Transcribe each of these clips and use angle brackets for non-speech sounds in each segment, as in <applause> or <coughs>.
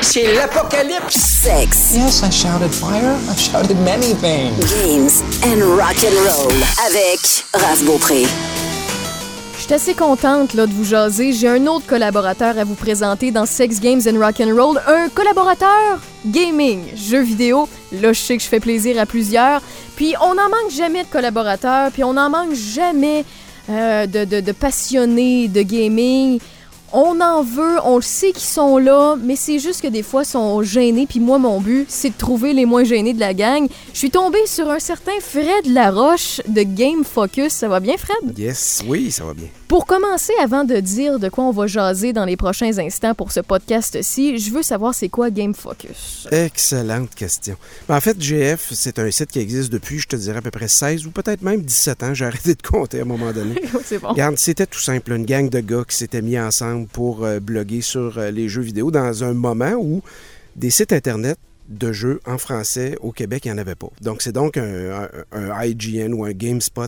c'est l'apocalypse. Sex, Yes, I shouted fire. I shouted many things. games and rock and roll avec Raph Beaupré. Je suis assez contente là, de vous jaser. J'ai un autre collaborateur à vous présenter dans Sex Games and Rock and Roll. Un collaborateur? Gaming, jeux vidéo. Là, je sais que je fais plaisir à plusieurs. Puis on n'en manque jamais de collaborateurs. Puis on n'en manque jamais euh, de, de- de passionnés de gaming. On en veut, on le sait qu'ils sont là, mais c'est juste que des fois, ils sont gênés. Puis moi, mon but, c'est de trouver les moins gênés de la gang. Je suis tombée sur un certain Fred Laroche de Game Focus. Ça va bien, Fred? Yes, oui, ça va bien. Pour commencer, avant de dire de quoi on va jaser dans les prochains instants pour ce podcast-ci, je veux savoir c'est quoi Game Focus. Excellente question. Ben, en fait, GF, c'est un site qui existe depuis, je te dirais, à peu près 16 ou peut-être même 17 ans. <laughs> J'ai arrêté de compter à un moment donné. <laughs> c'est bon. Regarde, c'était tout simple, une gang de gars qui s'étaient mis ensemble pour euh, bloguer sur euh, les jeux vidéo dans un moment où des sites Internet de jeux en français au Québec, il n'y en avait pas. Donc, c'est donc un, un- un IGN ou un GameSpot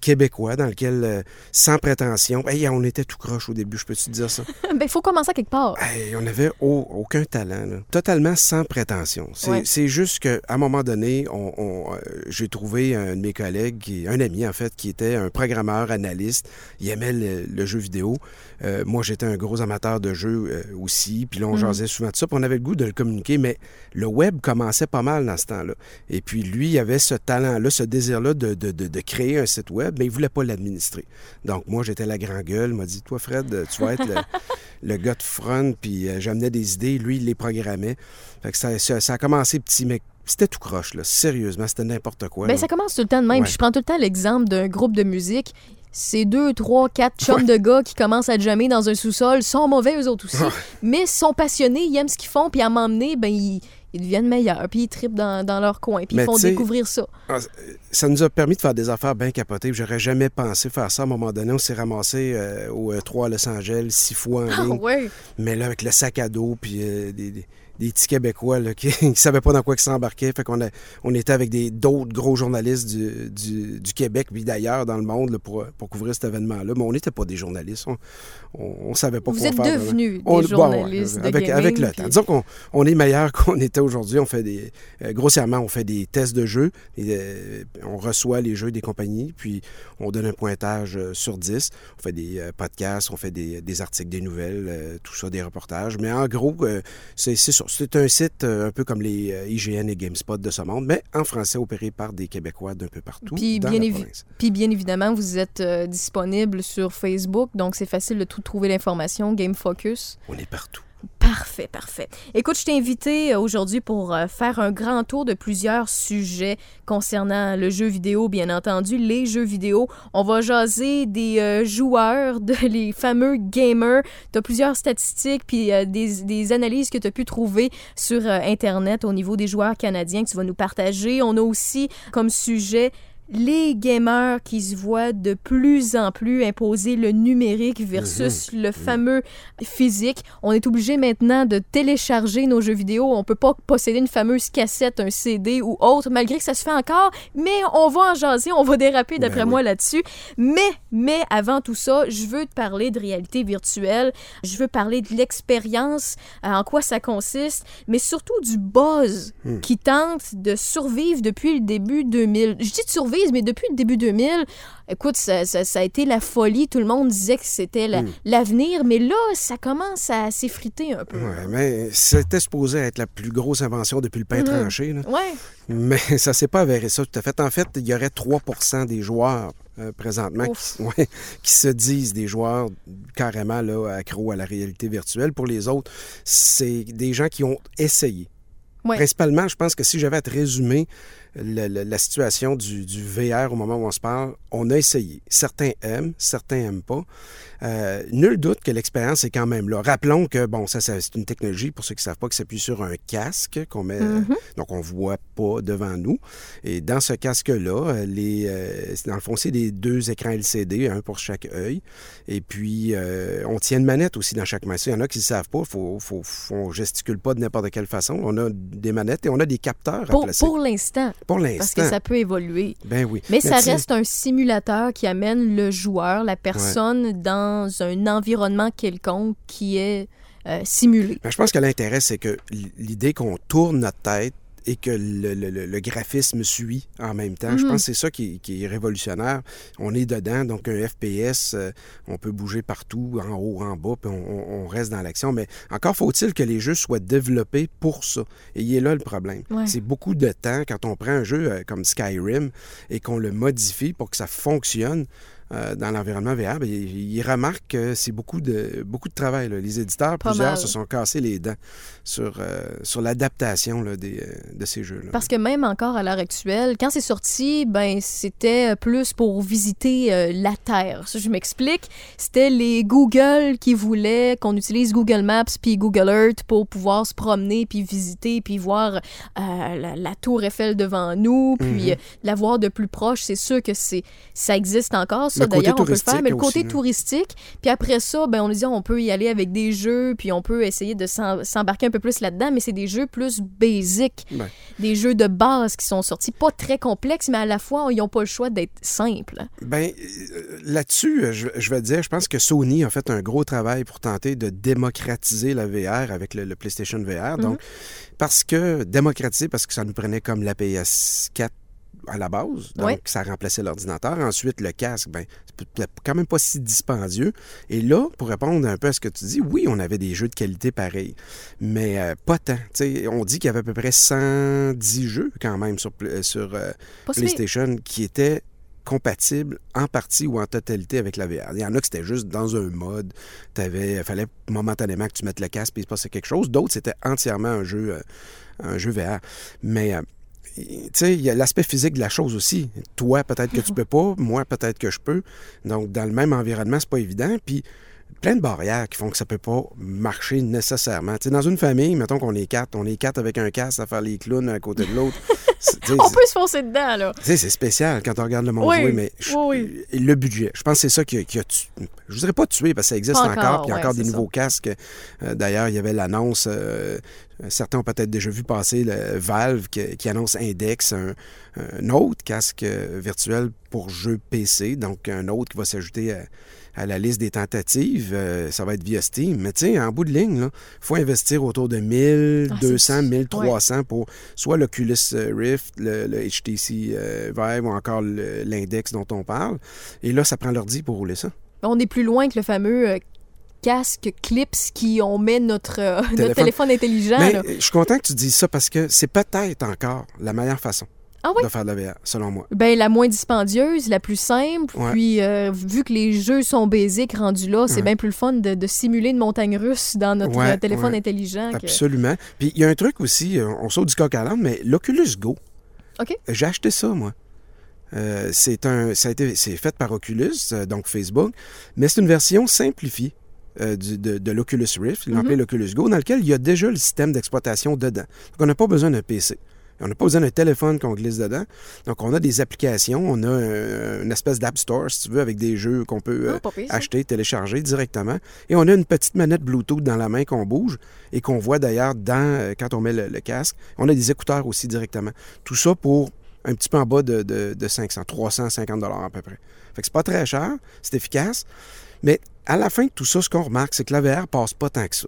québécois dans lequel, euh, sans prétention, hey, on était tout croche au début, je peux te dire ça? <laughs> ben, faut commencer à quelque part. Hey, on n'avait au- aucun talent, là. totalement sans prétention. C'est Ouais. juste qu'à un moment donné, on, on, euh, j'ai trouvé un de mes collègues, qui- un ami en fait, qui était un programmeur, analyste. Il aimait le, le jeu vidéo. Euh, moi, j'étais un gros amateur de jeux euh, aussi. Puis là, on Mhm. jasait souvent de ça. Puis on avait le goût de le communiquer, mais le web commençait pas mal dans ce temps-là. Et puis lui, il avait ce talent-là, ce désir-là de, de- de- de créer un site web, mais il voulait pas l'administrer. Donc moi, j'étais la grand gueule. Il m'a dit, toi, Fred, tu vas être le, <laughs> le gars de front, puis euh, j'amenais des idées, lui, il les programmait. Fait que ça, ça- ça a commencé petit, mais c'était tout croche, là. Sérieusement, c'était n'importe quoi. Là. ça commence tout le temps de même. Ouais. Je prends tout le temps l'exemple d'un groupe de musique. C'est deux, trois, quatre chums de gars qui commencent à jammer dans un sous-sol, sont mauvais eux autres aussi, mais sont passionnés, ils aiment ce qu'ils font, puis à m'emmener, ben ils, ils deviennent meilleurs, puis ils trippent dans, dans leur coin, puis ils font découvrir ça. Ah, Ça nous a permis de faire des affaires bien capotées. J'aurais jamais pensé faire ça à un moment donné. On s'est ramassé euh, au E3 à Los Angeles six fois en Ah ligne. ouais. Mais là, avec le sac à dos, puis euh, des, des- des petits Québécois là, qui <laughs> ne savaient pas dans quoi ils s'embarquaient. Fait qu'on a, on était avec des, d'autres gros journalistes du, du, du Québec, puis d'ailleurs dans le monde, là, pour, pour couvrir cet événement-là. Mais on n'était pas des journalistes. On, on savait pas Vous quoi êtes faire. vraiment. devenus des journalistes ouais, de avec, gaming, avec le puis- temps. Disons qu'on on est meilleur <laughs> qu'on était aujourd'hui. On fait des. euh, grossièrement, on fait des tests de jeux. Et, euh, on reçoit les jeux des compagnies, puis on donne un pointage euh, sur 10. On fait des podcasts, on fait des, des articles, des nouvelles, tout ça, des reportages. Mais en gros, c'est c'est ça. C'est un site euh, un peu comme les euh, IGN et GameSpot de ce monde, mais en français opéré par des Québécois d'un peu partout Puis dans bien, la province. puis bien évidemment, vous êtes euh, disponible sur Facebook, donc c'est facile de tout trouver l'information, Game Focus. On est partout. Parfait, parfait. Écoute, je t'ai invité euh, aujourd'hui pour euh, faire un grand tour de plusieurs sujets concernant le jeu vidéo, bien entendu, les jeux vidéo. On va jaser des euh, joueurs, de <laughs> les fameux gamers. Tu as plusieurs statistiques puis des, analyses que tu as pu trouver sur Internet au niveau des joueurs canadiens que tu vas nous partager. On a aussi comme sujet les gamers qui se voient de plus en plus imposer le numérique versus le fameux physique. On est obligé maintenant de télécharger nos jeux vidéo. On peut pas posséder une fameuse cassette, un CD ou autre, malgré que ça se fait encore. Mais on va en jaser, on va déraper d'après Ben oui. moi là-dessus. Mais, mais avant tout ça, je veux te parler de réalité virtuelle. Je veux parler de l'expérience, euh, en quoi ça consiste, mais surtout du buzz Hmm. qui tente de survivre depuis le début 2000. Je dis de survivre, mais depuis le début 2000, écoute, ça, ça- ça a été la folie. Tout le monde disait que c'était la- Hmm. l'avenir, mais là, ça commence à s'effriter un peu. Ouais, mais c'était supposé être la plus grosse invention depuis le pain Mhm. tranché. là. Ouais. Mais <laughs> ça s'est pas avéré ça tout à fait. En fait, il y aurait 3% des joueurs euh, présentement Ouf. qui, <laughs> ouais, qui se disent des joueurs carrément là, accros à la réalité virtuelle. Pour les autres, c'est des gens qui ont essayé. Ouais. Principalement, je pense que si j'avais à te résumer la situation du, du VR au moment où on se parle, on a essayé. Certains aiment, certains n'aiment pas. Euh, nul doute que l'expérience est quand même là. Rappelons que, bon, ça, ça, c'est une technologie, pour ceux qui ne savent pas, qui s'appuie sur un casque qu'on met, Mhm. donc on voit pas devant nous. Et dans ce casque-là, euh, les, euh, c'est- dans le fond, c'est des deux écrans LCD, un pour chaque œil. Et puis, euh, on tient une manette aussi dans chaque main. Il y en a qui ne savent pas, faut, faut, faut- on gesticule pas de n'importe quelle façon. On a des manettes et on a des capteurs à Pour, placer. pour l'instant, Pour parce l'instant. que ça peut évoluer. Ben oui. Mais, ça reste un simulateur qui amène le joueur, la personne, dans un environnement quelconque qui est euh, simulé. Ben, je pense que l'intérêt, c'est que l'idée qu'on tourne notre tête et que le, le- le- le graphisme suit en même temps. Je Mhm. pense que c'est ça qui, qui est révolutionnaire. On est dedans, donc un FPS, euh, on peut bouger partout, en haut, en bas, puis on, reste dans l'action. Mais encore faut-il que les jeux soient développés pour ça. Et il est là le problème. Ouais. C'est beaucoup de temps quand on prend un jeu euh, comme Skyrim et qu'on le modifie pour que ça fonctionne. Euh, dans l'environnement VR, ben, il, il remarque que c'est beaucoup de, beaucoup de travail. là. Les éditeurs, Pas plusieurs, mal. se sont cassés les dents sur, euh, sur l'adaptation là, euh, de ces jeux-là. Parce que même encore à l'heure actuelle, quand c'est sorti, ben c'était plus pour visiter euh, la Terre. Ça, je m'explique. C'était les Google qui voulaient qu'on utilise Google Maps puis Google Earth pour pouvoir se promener puis visiter puis voir la, la tour Eiffel devant nous puis Mhm. la voir de plus proche. C'est sûr que c'est ça existe encore. Ça d'ailleurs on peut le faire, mais le côté aussi, touristique. Puis après ça, ben on nous dit on peut y aller avec des jeux puis on peut essayer de s'embarquer un peu plus là-dedans, mais c'est des jeux plus basiques Ben. des jeux de base qui sont sortis, pas très complexes, mais à la fois, ils n'ont pas le choix d'être simples. Ben, euh, là-dessus, euh, je, je vais dire, je pense que Sony a fait un gros travail pour tenter de démocratiser la VR avec le, le PlayStation VR. Mhm. Donc, parce que démocratiser, parce que ça nous prenait comme la PS4 à la base. Donc, ça remplaçait l'ordinateur. Ensuite, le casque, ben, c'est quand même pas si dispendieux. Et là, pour répondre un peu à ce que tu dis, oui, on avait des jeux de qualité pareils, mais euh, pas tant. On dit qu'il y avait à peu près 110 jeux quand même sur, pla- sur euh. PlayStation qui étaient compatibles en partie ou en totalité avec la VR. Il y en a que c'était juste dans un mode. Il fallait momentanément que tu mettes le casque et il se passait quelque chose. D'autres, c'était entièrement un jeu, euh, un jeu VR. Mais, euh, il y a l'aspect physique de la chose aussi. Toi, peut-être que tu peux pas. Moi, peut-être que je peux. Donc, dans le même environnement, c'est pas évident. Puis, plein de barrières qui font que ça peut pas marcher nécessairement. Dans une famille, mettons qu'on est quatre, on est quatre avec un casque à faire les clowns à côté de l'autre. <laughs> On peut se foncer dedans, là. c'est spécial quand on regarde le monde Oui, jouer, mais oui, le budget, je pense que c'est ça qui a, qui a tu- Je voudrais pas tuer parce que ça existe encore, encore, puis il y a ouais, encore des nouveaux casques. Euh, D'ailleurs, il y avait l'annonce, euh, certains ont peut-être déjà vu passer le Valve qui, qui annonce Index, un, un autre casque euh, virtuel pour jeux PC, donc un autre qui va s'ajouter à, à la liste des tentatives. Euh, ça va être via Steam. Mais tu sais, en bout de ligne, il faut investir autour de 1000, Ah, c'est- 200, 1300 pour soit l'Oculus Rift, le, le HTC euh, Vive ou encore l'index dont on parle. Et là, ça prend l'ordi pour rouler ça. On est plus loin que le fameux euh, casque Clips qui on met notre, euh, <laughs> notre Téléphone. intelligent. Mais là. je suis content que tu dises ça parce que c'est peut-être encore la meilleure façon Ah oui? de faire de la VR, selon moi. Ben, la moins dispendieuse, la plus simple. Ouais. Puis, euh, vu que les jeux sont basiques rendus là, c'est Ouais. bien plus le fun de, de simuler une montagne russe dans notre Ouais, euh, téléphone intelligent. que- Absolument. Puis il y a un truc aussi, euh, on saute du coq à l'âne, mais l'Oculus Go. OK. J'ai acheté ça, moi. Euh, c'est un, ça a été, c'est fait par Oculus, euh, donc Facebook, mais c'est une version simplifiée euh, du- de, de l'Oculus Rift, Mhm. appelé l'Oculus Go, dans lequel il y a déjà le système d'exploitation dedans. Donc, on n'a pas besoin d'un PC. On n'a pas besoin d'un téléphone qu'on glisse dedans. Donc, on a des applications, on a euh, une espèce d'App Store, si tu veux, avec des jeux qu'on peut euh, Ah, pire, ça. acheter, télécharger directement. Et on a une petite manette Bluetooth dans la main qu'on bouge et qu'on voit d'ailleurs dans euh, quand on met le, le casque. On a des écouteurs aussi directement. Tout ça pour un petit peu en bas de, de, de 500, 350 dollars à peu près. Fait que c'est pas très cher, c'est efficace. Mais à la fin de tout ça, ce qu'on remarque, c'est que la VR passe pas tant que ça.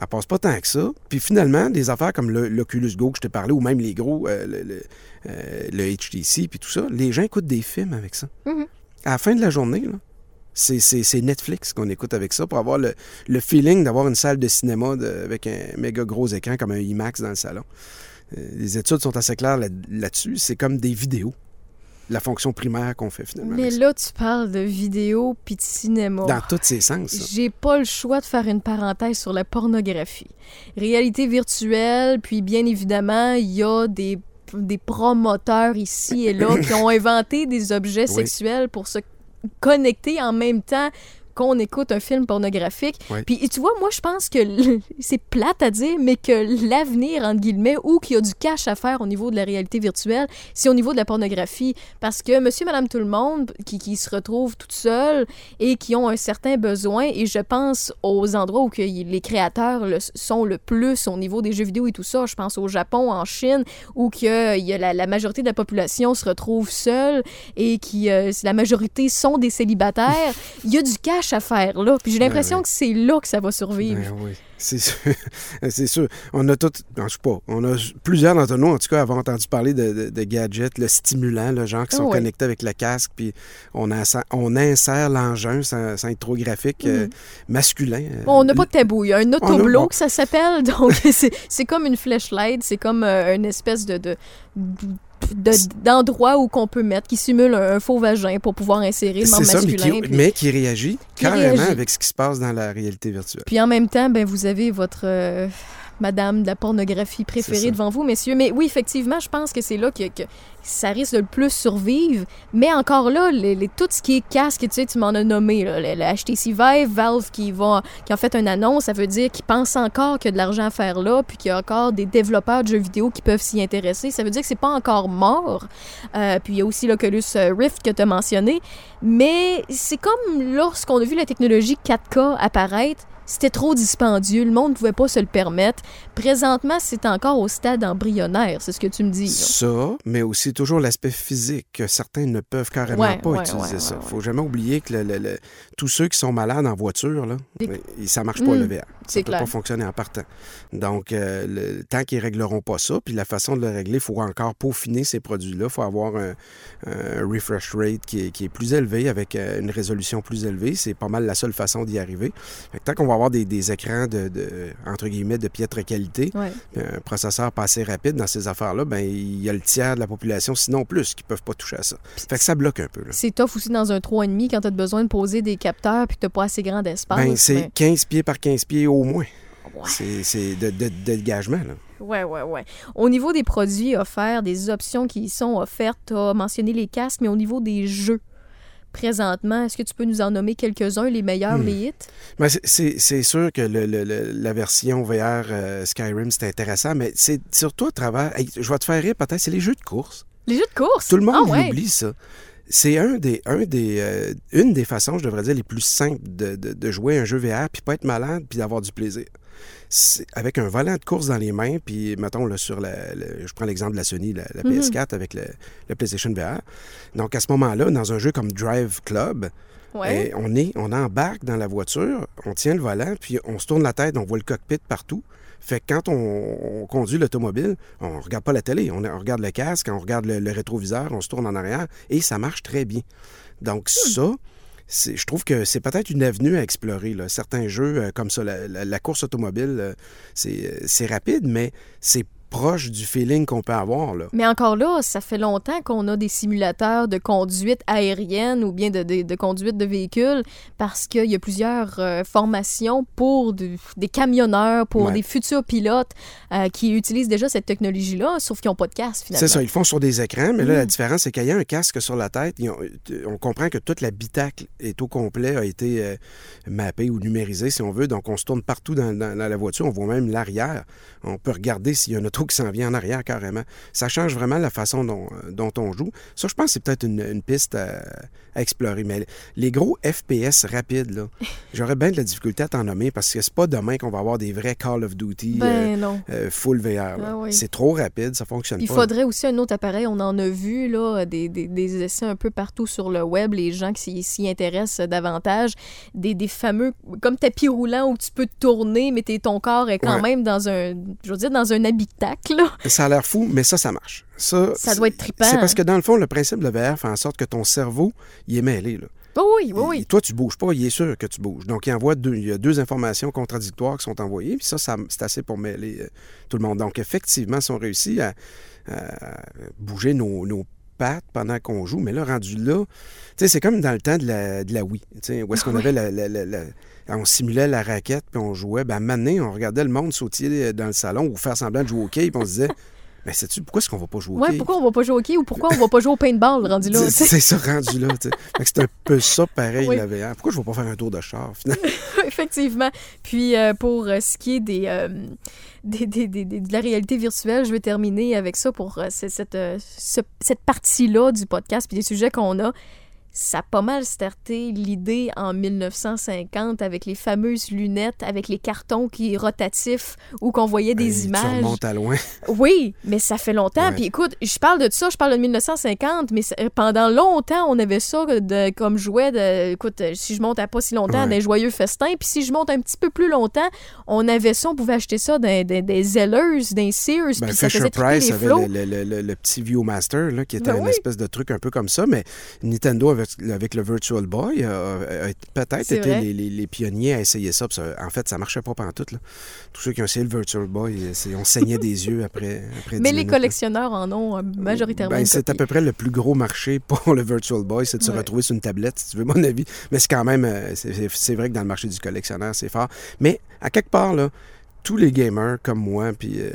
Elle passe pas tant que ça. Puis finalement, des affaires comme le- l'Oculus Go que je t'ai parlé, ou même les gros, euh, le, le, euh, le HTC, puis tout ça, les gens écoutent des films avec ça. Mhm. À la fin de la journée, là, c'est- Netflix qu'on écoute avec ça pour avoir le, le feeling d'avoir une salle de cinéma de- avec un méga gros écran comme un IMAX dans le salon. Euh, les études sont assez claires là- là-dessus. c'est comme des vidéos. La fonction primaire qu'on fait finalement. Mais là, tu parles de vidéo puis de cinéma. Dans tous ses sens. ça. J'ai pas le choix de faire une parenthèse sur la pornographie. Réalité virtuelle, puis bien évidemment, il y a des, des promoteurs ici et là <coughs> qui ont inventé des objets Oui. sexuels pour se connecter en même temps qu'on écoute un film pornographique. Oui. Puis tu vois, moi je pense que c'est plate à dire, mais que l'avenir, entre guillemets, ou qu'il y a du cash à faire au niveau de la réalité virtuelle, c'est au niveau de la pornographie. Parce que monsieur, madame, tout le monde qui, qui se retrouvent toutes seules et qui ont un certain besoin, et je pense aux endroits où que les créateurs le- sont le plus au niveau des jeux vidéo et tout ça, je pense au Japon, en Chine, où que il y a la, la majorité de la population se retrouve seule et qui euh, la majorité sont des célibataires, il y a du cash cherche à faire là. Puis j'ai l'impression oui. que c'est là que ça va survivre. Ben oui, c'est sûr. <laughs> c'est sûr. On a tout, je sais pas, on a plusieurs d'entre nous, en tout cas, avons entendu parler de, de- de gadgets, le stimulant, le genre qui sont Ah oui. connectés avec le casque, puis on, insère- on insère l'engin sans, sans être trop graphique, euh, masculin. euh, Mhm. Bon, on n'a pas de tabou. Il y a un On a- autoblow bon. que ça s'appelle. Donc, <laughs> c'est c'est comme une flashlight. C'est comme euh, une espèce de. de de- d'endroit où qu'on peut mettre qui simule un, un faux vagin pour pouvoir insérer le membre ça, mais masculin qui, puis- mais qui réagit Qui carrément réagit. avec ce qui se passe dans la réalité virtuelle. Puis en même temps, ben, vous avez votre euh, madame de la pornographie préférée devant vous, messieurs. Mais oui, effectivement, je pense que c'est là que, que ça risque de le plus survivre. Mais encore là, les, les- tout ce qui est casque, tu sais, tu m'en as nommé, là, le, le HTC Vive, Valve qui, va, qui a fait une annonce, ça veut dire qu'ils pensent encore qu'il y a de l'argent à faire là, puis qu'il y a encore des développeurs de jeux vidéo qui peuvent s'y intéresser. Ça veut dire que c'est pas encore mort. Euh, puis il y a aussi l'Oculus euh, Rift que tu as mentionné. Mais c'est comme lorsqu'on a vu la technologie 4K apparaître, c'était trop dispendieux, le monde ne pouvait pas se le permettre. Présentement, c'est encore au stade embryonnaire, c'est ce que tu me dis. là. Ça, mais aussi toujours l'aspect physique, que certains ne peuvent carrément Ouais, pas ouais, utiliser ouais, ça. ouais, faut jamais oublier que le- le- le- tous ceux qui sont malades en voiture, là, Des- ça marche pas Mm, le VR. Ça c'est peut pas fonctionner en partant. Donc, euh, tant qu'ils régleront pas ça, puis la façon de le régler, il faut encore peaufiner ces produits-là. Il faut avoir un, un refresh rate qui est, qui est plus élevé, avec euh, une résolution plus élevée. C'est pas mal la seule façon d'y arriver. Fait que tant qu'on va avoir des, des écrans de, de, entre guillemets, de piètre qualité, Ouais. puis un processeur pas assez rapide dans ces affaires-là, ben il y a le tiers de la population, sinon plus, qui peuvent pas toucher à ça. Fait que ça bloque un peu. C'est tough aussi dans un 3,5 quand tu as besoin de poser des capteurs puis que tu pas assez grand espace. Ben, c'est mais- 15 pieds par 15 pieds au moins. Ouais. C'est- C'est de, de, de dégagement. Là. Ouais, ouais, ouais. Au niveau des produits offerts, des options qui y sont offertes, tu as mentionné les casques, mais au niveau des jeux, présentement, est-ce que tu peux nous en nommer quelques-uns, les meilleurs, Hmm. les hits? Ben, c'est- sûr que le- le- le- la version VR euh, Skyrim, c'est intéressant, mais c'est surtout à travers. hey, je vais te faire rire peut-être, c'est les jeux de course. Les jeux de course? Tout le monde ah, ouais. oublie ça. C'est un des, un des, euh, une des façons, je devrais dire, les plus simples de, de- de jouer un jeu VR, puis pas être malade, puis d'avoir du plaisir. Avec un volant de course dans les mains, puis mettons là, sur la, le- je prends l'exemple de la Sony, la, la Mhm. PS4 avec le, le PlayStation VR. Donc à ce moment-là, dans un jeu comme Drive Club, Ouais. eh, on, est, on embarque dans la voiture, on tient le volant, puis on se tourne la tête, on voit le cockpit partout. Fait que quand on, on conduit l'automobile, on regarde pas la télé, on, on regarde le casque, on regarde le, le rétroviseur, on se tourne en arrière et ça marche très bien. Donc ça, c'est- je trouve que c'est peut-être une avenue à explorer. Certains jeux euh, comme ça, la, la- course automobile, euh, euh, c'est rapide, mais c'est proche du feeling qu'on peut avoir. Là. Mais encore là, ça fait longtemps qu'on a des simulateurs de conduite aérienne ou bien de, de- de conduite de véhicules parce qu'il y a plusieurs euh, formations pour de- des camionneurs, pour Ouais. des futurs pilotes euh, qui utilisent déjà cette technologie-là, sauf qu'ils n'ont pas de casque finalement. C'est ça, ils le font sur des écrans, mais là, Mm. la différence, c'est qu'il y a un casque sur la tête. ont- on comprend que toute l'habitacle est au complet, a été euh, mappé ou numérisé, si on veut. Donc, on se tourne partout dans, dans- dans la voiture. On voit même l'arrière. On peut regarder s'il y a un auto qui s'en vient en arrière carrément. Ça change vraiment la façon dont, euh, dont on joue. Ça, je pense que c'est peut-être une, une piste à, à explorer. Mais les gros FPS rapides, là, <laughs> j'aurais bien de la difficulté à t'en nommer parce que c'est pas demain qu'on va avoir des vrais Call of Duty euh, Ben euh, full VR. Ah oui. C'est trop rapide, ça fonctionne Il pas. faudrait aussi un autre appareil. On en a vu là, des, des- des essais un peu partout sur le web, les gens qui s'y- intéressent davantage. Des, des fameux, comme tapis roulant où tu peux te tourner, mais ton corps est quand Ouais. même dans un, je veux dire, dans un là. Ça a l'air fou, mais ça, ça marche. Ça, doit être trippant. C'est parce que dans le fond, le principe de VR fait en sorte que ton cerveau, il est mêlé. Là. Oui, oui, Et oui. toi, tu bouges pas, il est sûr que tu bouges. Donc, il envoie deux, il y a deux informations contradictoires qui sont envoyées, puis ça, ça c'est assez pour mêler euh, tout le monde. Donc, effectivement, si on réussit à, à bouger nos, nos pattes pendant qu'on joue, mais là, rendu là, c'est comme dans le temps de la, de la Wii, où est-ce qu'on avait la, la- la- la- on simulait la raquette, puis on jouait. Ben, maintenant, on regardait le monde sautiller dans le salon ou faire semblant de jouer au quai, puis on se disait, <laughs> mais sais-tu, pourquoi est-ce qu'on va pas jouer au Ouais, quai? pourquoi on va pas jouer au hockey ou pourquoi on va pas jouer au paintball rendu là? <laughs> C'est ça rendu là. C'est un peu ça pareil, Oui. la VR. Pourquoi je ne vais pas faire un tour de char, finalement? <laughs> Effectivement. Puis euh, pour euh, ce qui est des, euh, des, des- de la réalité virtuelle, je vais terminer avec ça pour euh, ce- cette, euh, ce- cette partie-là du podcast puis des sujets qu'on a. ça a pas mal starté l'idée en 1950 avec les fameuses lunettes, avec les cartons qui rotatifs où qu'on voyait des Tu images. remontes à loin. <laughs> Oui, mais ça fait longtemps. Ouais. Puis écoute, je parle de ça, je parle de 1950, mais ça- pendant longtemps, on avait ça de, comme jouet. De, écoute, si je monte à pas si longtemps, Ouais. des joyeux festins. Puis si je monte un petit peu plus longtemps, on avait ça, on pouvait acheter ça dans, dans- des Zellers, des Sears, Ben, puis ça Fisher Price les avait le, le- le- le petit Viewmaster, là, qui était Ben une oui. espèce de truc un peu comme ça, mais Nintendo, avec, avec le Virtual Boy, a, a- a peut-être C'est été les, les- les pionniers à essayer ça. En fait, ça marchait pas pantoute. Là. Tous ceux qui ont essayé le Virtual Boy, euh, on saignait des <laughs> yeux après, après Mais 10 les minutes, là. collectionneurs en ont euh, majoritairement. Ben, c'est à peu près le plus gros marché pour le Virtual Boy, c'est de se Ouais. retrouver sur une tablette, si tu veux mon avis. Mais c'est quand même, euh, c'est vrai que dans le marché du collectionneur, c'est fort. Mais à quelque part, là, tous les gamers comme moi, puis euh,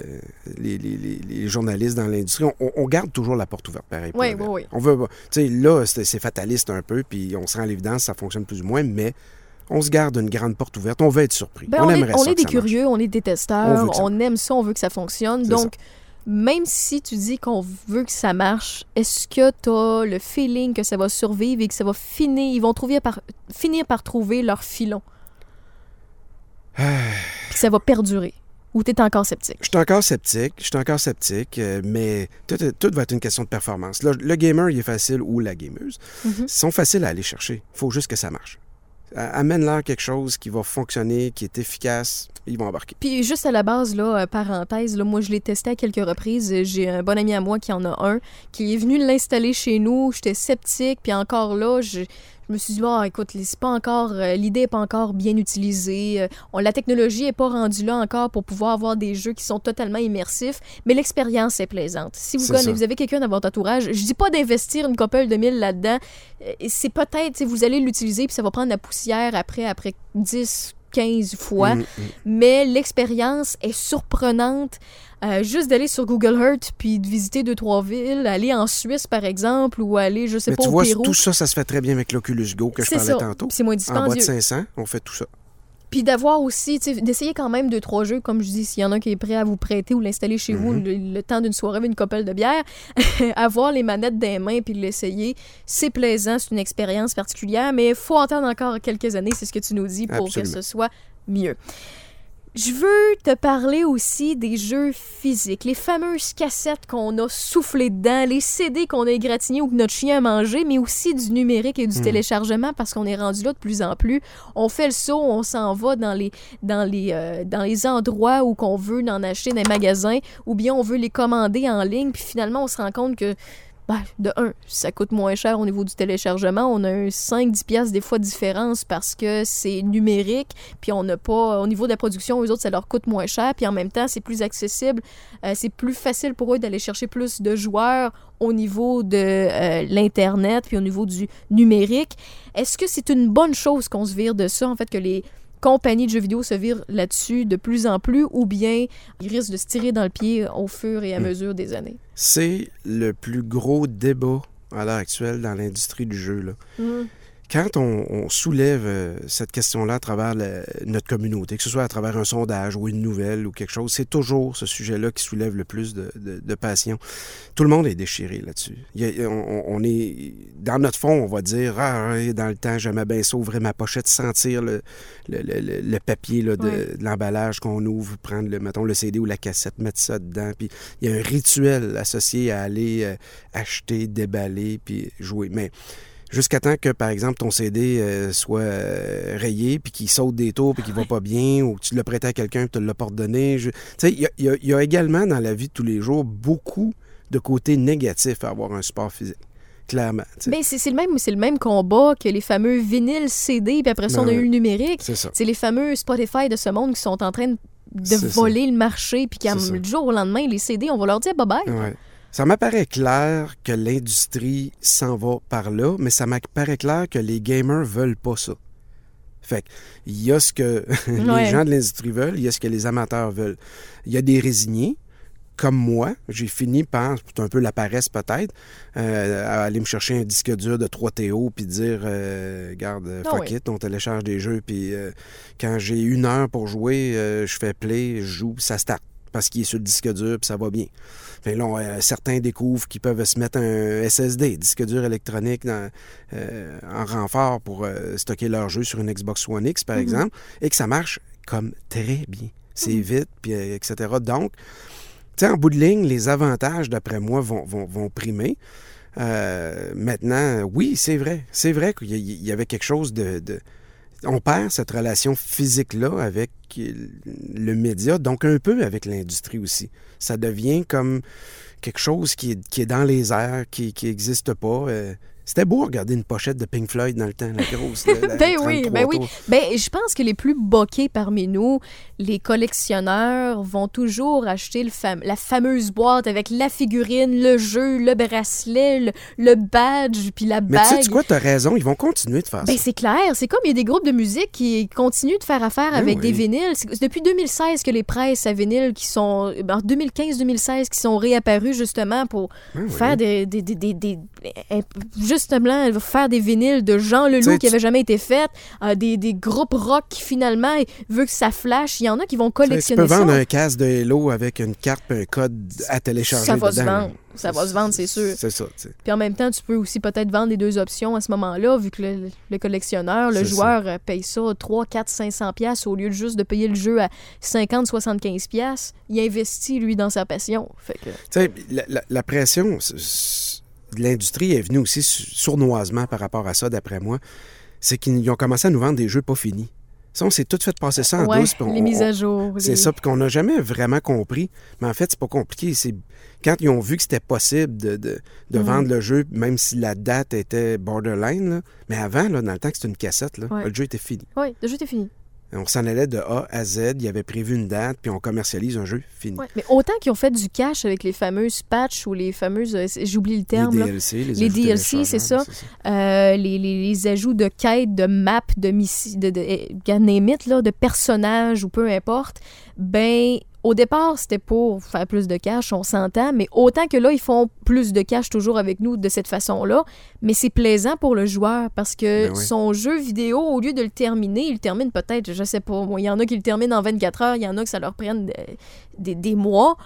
les, les- les- les journalistes dans l'industrie, on, on garde toujours la porte ouverte, pareil. Oui, oui, oui. On veut, tu sais, là, c'est fataliste un peu, puis on se rend à l'évidence, ça fonctionne plus ou moins, mais on se garde une grande porte ouverte. On veut être surpris. Ben, on, on, est, aimerait on ça est des ça marche. curieux, on est des On testeurs, ça on, aime ça, on veut que ça fonctionne. Donc, même si tu dis qu'on veut que ça marche, est-ce que tu as le feeling que ça va survivre et que ça va finir, ils vont trouver par, finir par trouver leur filon? Puis ça va perdurer? Ou tu es encore sceptique? Je suis encore sceptique, je suis encore sceptique, euh, mais tout, tout va être une question de performance. Le gamer, il est facile, ou la gameuse, ils sont faciles à aller chercher. Il faut juste que ça marche. Amène-leur quelque chose qui va fonctionner, qui est efficace, ils vont embarquer. Puis juste à la base, là, euh, parenthèse, là, moi je l'ai testé à quelques reprises. J'ai un bon ami à moi qui en a un, qui est venu l'installer chez nous. J'étais sceptique, puis encore là, je, je me suis dit, ah, écoute, c'est pas encore, euh, l'idée est pas encore bien utilisée. Euh, on- la technologie est pas rendue là encore pour pouvoir avoir des jeux qui sont totalement immersifs, mais l'expérience est plaisante. Si vous, connaissez, vous avez quelqu'un dans votre entourage, je dis pas d'investir une couple de mille là-dedans. Euh, C'est peut-être, vous allez l'utiliser, puis ça va prendre la poussière après, après 10, 15 fois Mm, mm. mais l'expérience est surprenante. Euh, juste d'aller sur Google Earth puis de visiter deux trois villes, aller en Suisse par exemple ou aller je sais Mais pas tu au vois, Pérou. tout ça, ça se fait très bien avec l'Oculus Go que je parlais ça. tantôt. C'est moins En bas de dispendieux. 500, on fait tout ça. Puis d'avoir aussi, d'essayer quand même deux, trois jeux, comme je dis, s'il y en a un qui est prêt à vous prêter ou l'installer chez vous Mhm. le, le temps d'une soirée avec une copelle de bière, <laughs> avoir les manettes des mains puis l'essayer, c'est plaisant, c'est une expérience particulière, mais il faut attendre encore quelques années, c'est ce que tu nous dis, pour Absolument. que ce soit mieux. Je veux te parler aussi des jeux physiques, les fameuses cassettes qu'on a soufflées dedans, les CD qu'on a égratignés ou que notre chien a mangé, mais aussi du numérique et du Mhm. téléchargement parce qu'on est rendu là de plus en plus. On fait le saut, on s'en va dans les, dans les, euh, dans les endroits où qu'on veut en acheter dans les magasins ou bien on veut les commander en ligne, puis finalement on se rend compte que ben, de un, ça coûte moins cher au niveau du téléchargement. On a un 5-10 piastres des fois de différence parce que c'est numérique, puis on n'a pas, au niveau de la production, eux autres, ça leur coûte moins cher, puis en même temps, c'est plus accessible. Euh, c'est plus facile pour eux d'aller chercher plus de joueurs au niveau de euh, l'Internet, puis au niveau du numérique. Est-ce que c'est une bonne chose qu'on se vire de ça, en fait, que les compagnies de jeux vidéo se virent là-dessus de plus en plus, ou bien ils risquent de se tirer dans le pied au fur et à Hmm. mesure des années? C'est le plus gros débat à l'heure actuelle dans l'industrie du jeu. Là. Mm. Quand on, on soulève euh, cette question-là à travers la- notre communauté, que ce soit à travers un sondage ou une nouvelle ou quelque chose, c'est toujours ce sujet-là qui soulève le plus de, de- de passion. Tout le monde est déchiré là-dessus. On, on est dans notre fond, on va dire ah dans le temps j'aimais bien ça ouvrir ma pochette, sentir le, le, le- le- le papier là, de, Ouais. de l'emballage qu'on ouvre, prendre le mettons le CD ou la cassette, mettre ça dedans, puis il y a un rituel associé à aller euh, acheter, déballer puis jouer. Mais Jusqu'à temps que, par exemple, ton CD euh, soit euh, rayé, puis qu'il saute des tours, puis qu'il va pas bien, ou que tu l'as prêté à quelqu'un, puis tu ne l'as pas redonné. Je- Tu sais, il y a, y y également dans la vie de tous les jours beaucoup de côtés négatifs à avoir un support physique. Clairement. Mais c'est c'est le, même- c'est le même combat que les fameux vinyles CD, puis après ça, on a Ben eu le numérique. C'est les fameux Spotify de ce monde qui sont en train de ça. voler le marché, puis ça. du jour au lendemain, les CD, on va leur dire bye-bye. Ça m'apparaît clair que l'industrie s'en va par là, mais ça m'apparaît clair que les gamers veulent pas ça. Fait il y a ce que <laughs> Ouais. les gens de l'industrie veulent, il y a ce que les amateurs veulent. Il y a des résignés, comme moi. J'ai fini par, c'est un peu la paresse peut-être, euh, à aller me chercher un disque dur de 3 TO puis dire, euh, garde, Ah fuck oui. it, on télécharge des jeux, puis euh, quand j'ai une heure pour jouer, euh, je fais play, je joue, ça start. parce qu'il est sur le disque dur, puis ça va bien. Là, on, euh, certains découvrent qu'ils peuvent se mettre un SSD, disque dur électronique, dans, euh, en renfort pour euh, stocker leur jeu sur une Xbox One X, par exemple, et que ça marche comme très bien. C'est vite, puis etc. Donc, tu sais, en bout de ligne, les avantages, d'après moi, vont, vont, vont primer. Euh, maintenant, oui, c'est vrai. C'est vrai qu'il y, avait quelque chose de, de- On perd cette relation physique-là avec le média, donc un peu avec l'industrie aussi. Ça devient comme quelque chose qui est, dans les airs, qui n'existe pas. Euh, C'était beau regarder une pochette de Pink Floyd dans le temps, la <laughs> grosse. la- la Ben oui, 33 ben oui. Ben, je pense que les plus boqués parmi nous, les collectionneurs, vont toujours acheter le fam- la fameuse boîte avec la figurine, le jeu, le bracelet, le, le badge, puis la Mais tu sais, bague. tu quoi, t'as raison, ils vont continuer de faire Ben, ça. c'est clair. C'est comme il y a des groupes de musique qui continuent de faire affaire Ben avec oui. des vinyles. C'est depuis 2016 que les presses à vinyle qui sont. ben, En 2015-2016 qui sont réapparues justement pour Ben oui. faire des, des, des, des- des- eh, Justement, faire des vinyles de Jean Leloup Tu sais, qui n'avaient jamais été faites. euh, des, des groupes rock qui finalement veulent que ça flash. Il y en a qui vont Tu sais, Tu collectionner peux vendre ça. un casque de Hello avec une carte et un code à télécharger Ça va se vendre. Ça va se vendre, c'est sûr. C'est ça. Puis en même temps, tu peux aussi peut-être vendre les deux options à ce moment-là, vu que le, le collectionneur, le joueur euh, paye ça 3, 4, 500 pièces au lieu de juste de payer le jeu à 50, 75 pièces. Il investit, lui, dans sa passion. Fait que... Tu sais, la, la- la pression l'industrie est venue aussi sournoisement par rapport à ça, d'après moi. C'est qu'ils ont commencé à nous vendre des jeux pas finis. Ça, on s'est tout fait passer ça en ouais, douce. on- les mises à jour. C'est les- ça, puis qu'on n'a jamais vraiment compris. Mais en fait, c'est pas compliqué. C'est quand ils ont vu que c'était possible de, de- de Mhm. vendre le jeu, même si la date était borderline. là. Mais avant, là, dans le temps que c'était une cassette, là, Ouais. le jeu était fini. Oui, le jeu était fini. On s'en allait de A à Z. Il y avait prévu une date, puis on commercialise un jeu fini. Ouais. Mais autant qu'ils ont fait du cash avec les fameuses patchs ou les fameuses. euh, J'oublie le terme. les là. DLC, les, Les ajouts DLC, c'est ça. Euh, les, les- les ajouts de quêtes, de maps, de missions, de, de, eh, it, là, de personnages ou peu importe, ben, au départ, c'était pour faire plus de cash, on s'entend, mais autant que là, ils font plus de cash toujours avec nous de cette façon-là, mais c'est plaisant pour le joueur parce que Ben oui. son jeu vidéo, au lieu de le terminer, il le termine peut-être, je sais pas, il y en a qui le terminent en 24 heures, il y en a que ça leur prenne euh, des, des mois,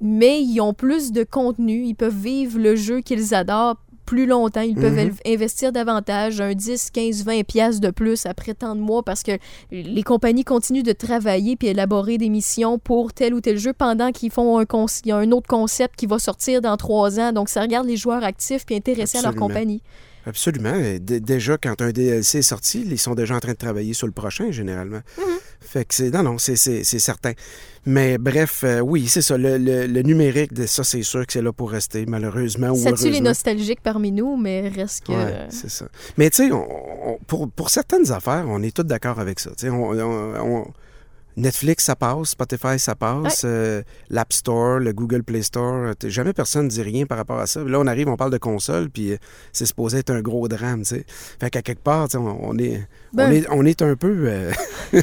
mais ils ont plus de contenu, ils peuvent vivre le jeu qu'ils adorent plus longtemps, ils peuvent Mhm. investir davantage, un 10, 15, 20 pièces de plus après tant de mois parce que les compagnies continuent de travailler puis élaborer des missions pour tel ou tel jeu pendant qu'ils font un con- il y a un autre concept qui va sortir dans trois ans. Donc ça regarde les joueurs actifs puis intéressés à leur compagnie. Absolument. Dé- déjà, quand un DLC est sorti, ils sont déjà en train de travailler sur le prochain, généralement. Mhm. Fait que c'est. Non, non, c'est- certain. Mais bref, euh, oui, c'est ça. Le, le- le numérique, de ça, c'est sûr que c'est là pour rester, malheureusement ou Ça tue les nostalgiques parmi nous, mais reste que. Ouais, c'est ça. Mais tu sais, pour, pour certaines affaires, on est tous d'accord avec ça. Tu sais, on- on- on- Netflix, ça passe. Spotify, ça passe. euh, L'App Store, le Google Play Store, t'es- jamais personne ne dit rien par rapport à ça. Là, on arrive, on parle de console, puis euh, c'est supposé être un gros drame, tu sais. Fait qu'à quelque part, on, on est, Ben- on, est, on est un peu... euh, <laughs>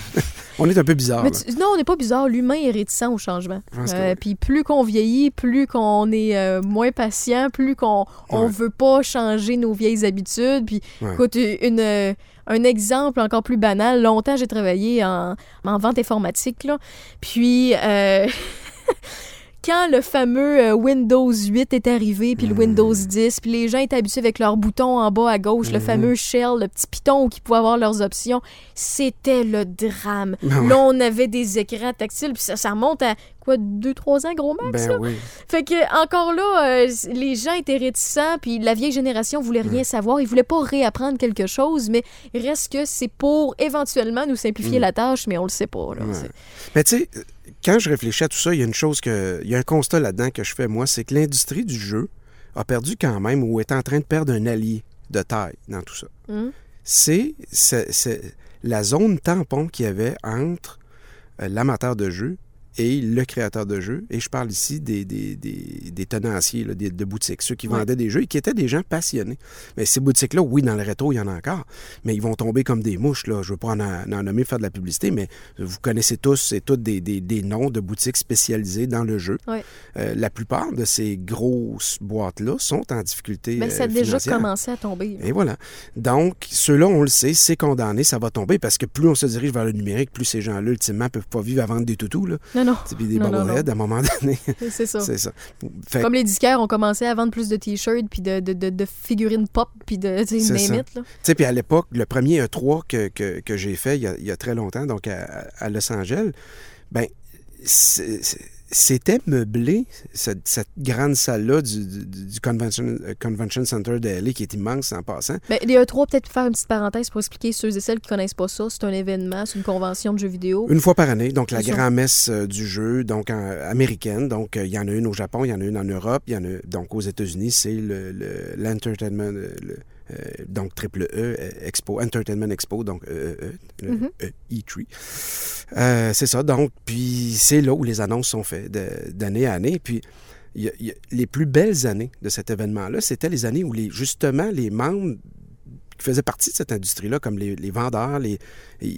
on est un peu bizarre. Mais là. tu- non, on n'est pas bizarre. L'humain est réticent au changement. Euh, oui. Puis plus qu'on vieillit, plus qu'on est euh, moins patient, plus qu'on on Ouais. veut pas changer nos vieilles habitudes. Puis, Ouais. écoute, une, euh, un exemple encore plus banal. Longtemps, j'ai travaillé en, en vente informatique. Puis, euh, <laughs> quand le fameux euh, Windows 8 est arrivé, puis le. Windows 10, puis les gens étaient habitués avec leur bouton en bas à gauche, le Mhm. fameux shell, le petit piton qui pouvait avoir leurs options, c'était le drame. Ben. Là, on avait des écrans tactiles, puis ça, ça remonte à quoi, 2-3 ans, gros max? là? Ben oui. Fait que encore là, euh, les gens étaient réticents, puis la vieille génération voulait rien savoir. Ils voulaient pas réapprendre quelque chose, mais reste que c'est pour éventuellement nous simplifier Mm. la tâche, mais on le sait pas. là. Mais tu sais, quand je réfléchis à tout ça, il y a une chose que. Il y a un constat là-dedans que je fais, moi, c'est que l'industrie du jeu a perdu quand même ou est en train de perdre un allié de taille dans tout ça. C'est c'est- c'est la zone tampon qu'il y avait entre euh, l'amateur de jeu et le créateur de jeu. Et je parle ici des, des, des, des tenanciers là, des, de boutiques, ceux qui vendaient des jeux et qui étaient des gens passionnés. Mais ces boutiques-là, oui, dans le rétro, il y en a encore, mais ils vont tomber comme des mouches. Là. Je ne veux pas en, en nommer, faire de la publicité, mais vous connaissez tous et toutes des, des, des noms de boutiques spécialisées dans le jeu. Euh, la plupart de ces grosses boîtes-là sont en difficulté Mais ça a euh, déjà commencé à tomber. Et voilà. Donc, ceux-là, on le sait, c'est condamné, ça va tomber parce que plus on se dirige vers le numérique, plus ces gens-là, ultimement, peuvent pas vivre à vendre des toutous. Là. Non, Non, non. Puis des Non, non, bobbleheads, à un moment donné. <laughs> C'est ça. c'est ça. Fait Comme les disquaires ont commencé à vendre plus de t-shirts, puis de, de, de, de figurines pop, puis de, tu sais, puis à l'époque, le premier E3 que, que, que j'ai fait il y, a, il y a très longtemps, donc à, à Los Angeles, ben c'est- c'était meublé, cette, cette grande salle-là du, du, du convention, euh, convention Center de LA, qui est immense en passant. Ben, les E3, peut-être faire une petite parenthèse pour expliquer ceux et celles qui connaissent pas ça. C'est un événement, c'est une convention de jeux vidéo. Une fois par année, donc la grand-messe euh, du jeu, donc en- américaine. Donc euh, il y en a une au Japon, il y en a une en Europe, il y en a donc aux États-Unis, c'est le le- l'Entertainment, euh, le, euh, donc triple E euh, Expo, Entertainment Expo, donc E, E, Mhm. E, E3. Euh, c'est ça, donc, puis c'est là où les annonces sont faites d'année à année. Puis il y a- il y a- les plus belles années de cet événement-là, c'était les années où les, justement les membres qui faisaient partie de cette industrie-là, comme les, les vendeurs, les,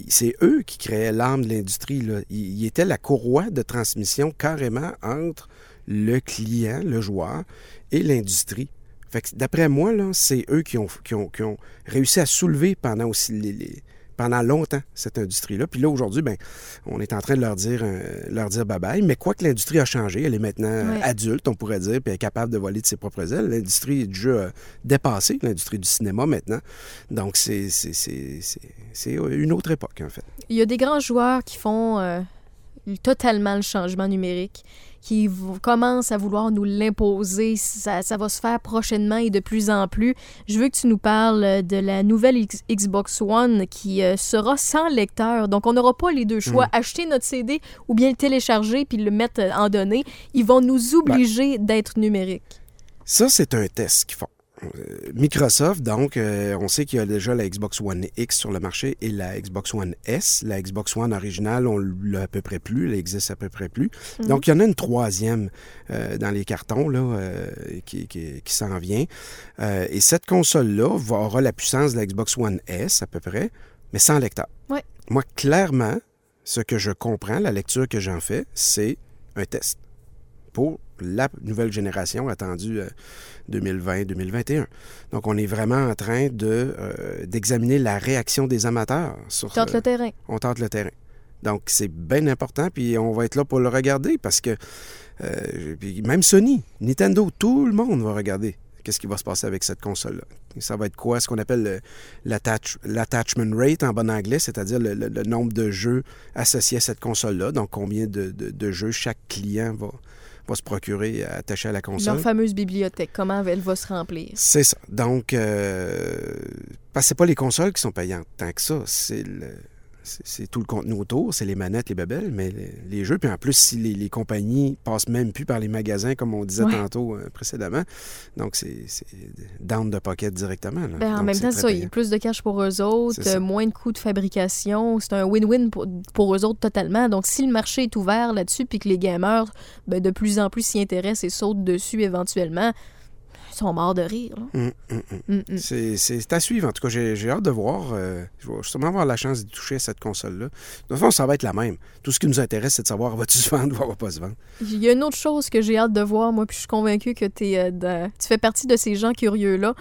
c'est eux qui créaient l'âme de l'industrie. là. Ils, ils étaient la courroie de transmission carrément entre le client, le joueur, et l'industrie. Fait que d'après moi, là, c'est eux qui ont, qui, ont, qui ont réussi à soulever pendant aussi les, les- pendant longtemps cette industrie-là. Puis là, aujourd'hui, ben, on est en train de leur dire, euh, leur dire bye-bye. Mais quoi que l'industrie a changé, elle est maintenant Ouais. adulte, on pourrait dire, puis elle est capable de voler de ses propres ailes. L'industrie du jeu a dépassé l'industrie du cinéma maintenant. Donc, c'est c'est- c'est- c'est- c'est une autre époque, en fait. Il y a des grands joueurs qui font euh, totalement le changement numérique, qui commencent à vouloir nous l'imposer. Ça, ça va se faire prochainement et de plus en plus. Je veux que tu nous parles de la nouvelle X- Xbox One qui euh, sera sans lecteur. Donc, on n'aura pas les deux choix. Acheter notre CD ou bien le télécharger puis le mettre euh, en données. Ils vont nous obliger d'être numériques. Ça, c'est un test qu'ils font. Euh, Microsoft, donc, euh, on sait qu'il y a déjà la Xbox One X sur le marché et la Xbox One S. La Xbox One originale, on l'a à peu près plus, elle existe à peu près plus. Mhm. Donc, il y en a une troisième euh, dans les cartons là, euh, qui, qui- qui s'en vient. Et cette console-là aura la puissance de la Xbox One S à peu près, mais sans lecteur. Ouais. Moi, clairement, ce que je comprends, la lecture que j'en fais, c'est un test pour la nouvelle génération attendue euh, 2020-2021. Donc, on est vraiment en train de, euh, d'examiner la réaction des amateurs sur Tente euh, le terrain. on tente le terrain. Donc, c'est bien important, puis on va être là pour le regarder parce que euh, puis même Sony, Nintendo, tout le monde va regarder qu'est-ce qui va se passer avec cette console-là. Ça va être quoi? Ce qu'on appelle le- l'attach- l'attachment rate en bon anglais, c'est-à-dire le, le- le nombre de jeux associés à cette console-là. Donc, combien de, de- de jeux chaque client va, va se procurer attaché à la console. Leur fameuse bibliothèque, comment elle va se remplir. C'est ça. Donc, euh, parce que c'est pas les consoles qui sont payantes tant que ça. C'est le- c'est- tout le contenu autour, c'est les manettes, les babelles, mais les, les jeux. Puis en plus, si les, les compagnies passent même plus par les magasins, comme on disait Ouais. tantôt euh, précédemment, donc c'est down de pocket directement. là. Ben, en Donc, même temps, ça, il y a plus de cash pour eux autres, euh, moins de coûts de fabrication. C'est un win-win pour, pour eux autres totalement. Donc, si le marché est ouvert là-dessus puis que les gamers, ben, de plus en plus s'y intéressent et sautent dessus éventuellement, sont morts de rire. là. Hum, hum, hum. C'est c'est à suivre. En tout cas, j'ai j'ai hâte de voir. euh, je vais sûrement avoir la chance de toucher à cette console-là. De toute façon, ça va être la même. Tout ce qui nous intéresse, c'est de savoir va-tu se vendre ou va pas se vendre. Il y a une autre chose que j'ai hâte de voir, moi, puis je suis convaincue que t'es, euh, tu fais partie de ces gens curieux-là.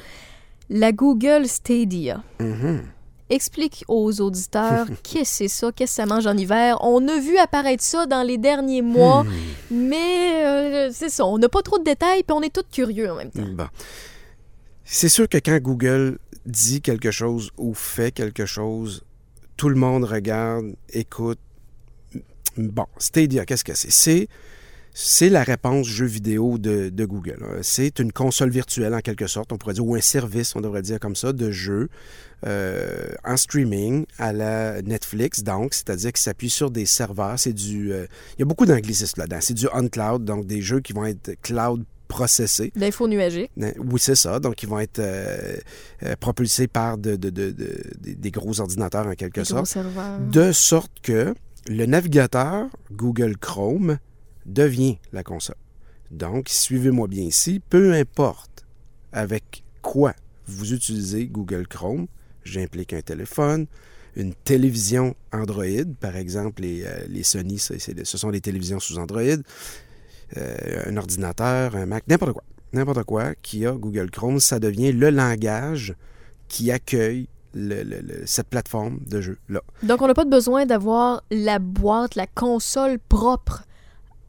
La Google Stadia. Mhm. Explique aux auditeurs <laughs> qu'est-ce que c'est ça, qu'est-ce que ça mange en hiver. On a vu apparaître ça dans les derniers mois, Hmm. mais euh, c'est ça, on n'a pas trop de détails, puis on est tous curieux en même temps. Bon. C'est sûr que quand Google dit quelque chose ou fait quelque chose, tout le monde regarde, écoute. Bon, Stadia, qu'est-ce que c'est? C'est, c'est la réponse jeu vidéo de, de Google. hein. C'est une console virtuelle en quelque sorte, on pourrait dire, ou un service, on devrait dire comme ça, de jeu euh, en streaming à la Netflix, donc, c'est-à-dire qu'il s'appuie sur des serveurs. C'est du. euh, il y a beaucoup d'anglicisme là-dedans. C'est du on-cloud, donc des jeux qui vont être cloud processés. L'info nuagique. Euh, Oui, c'est ça. Donc, ils vont être euh, propulsés par de- de- de- de- des- gros ordinateurs en quelque gros sorte. serveurs. De sorte que le navigateur Google Chrome devient la console. Donc, suivez-moi bien ici, peu importe avec quoi vous utilisez Google Chrome, j'implique un téléphone, une télévision Android, par exemple, les, euh, Sony, ce sont des télévisions sous Android, euh, un ordinateur, un Mac, n'importe quoi. N'importe quoi qui a Google Chrome, ça devient le langage qui accueille le- le- le- cette plateforme de jeu-là. Donc, on n'a pas besoin d'avoir la boîte, la console propre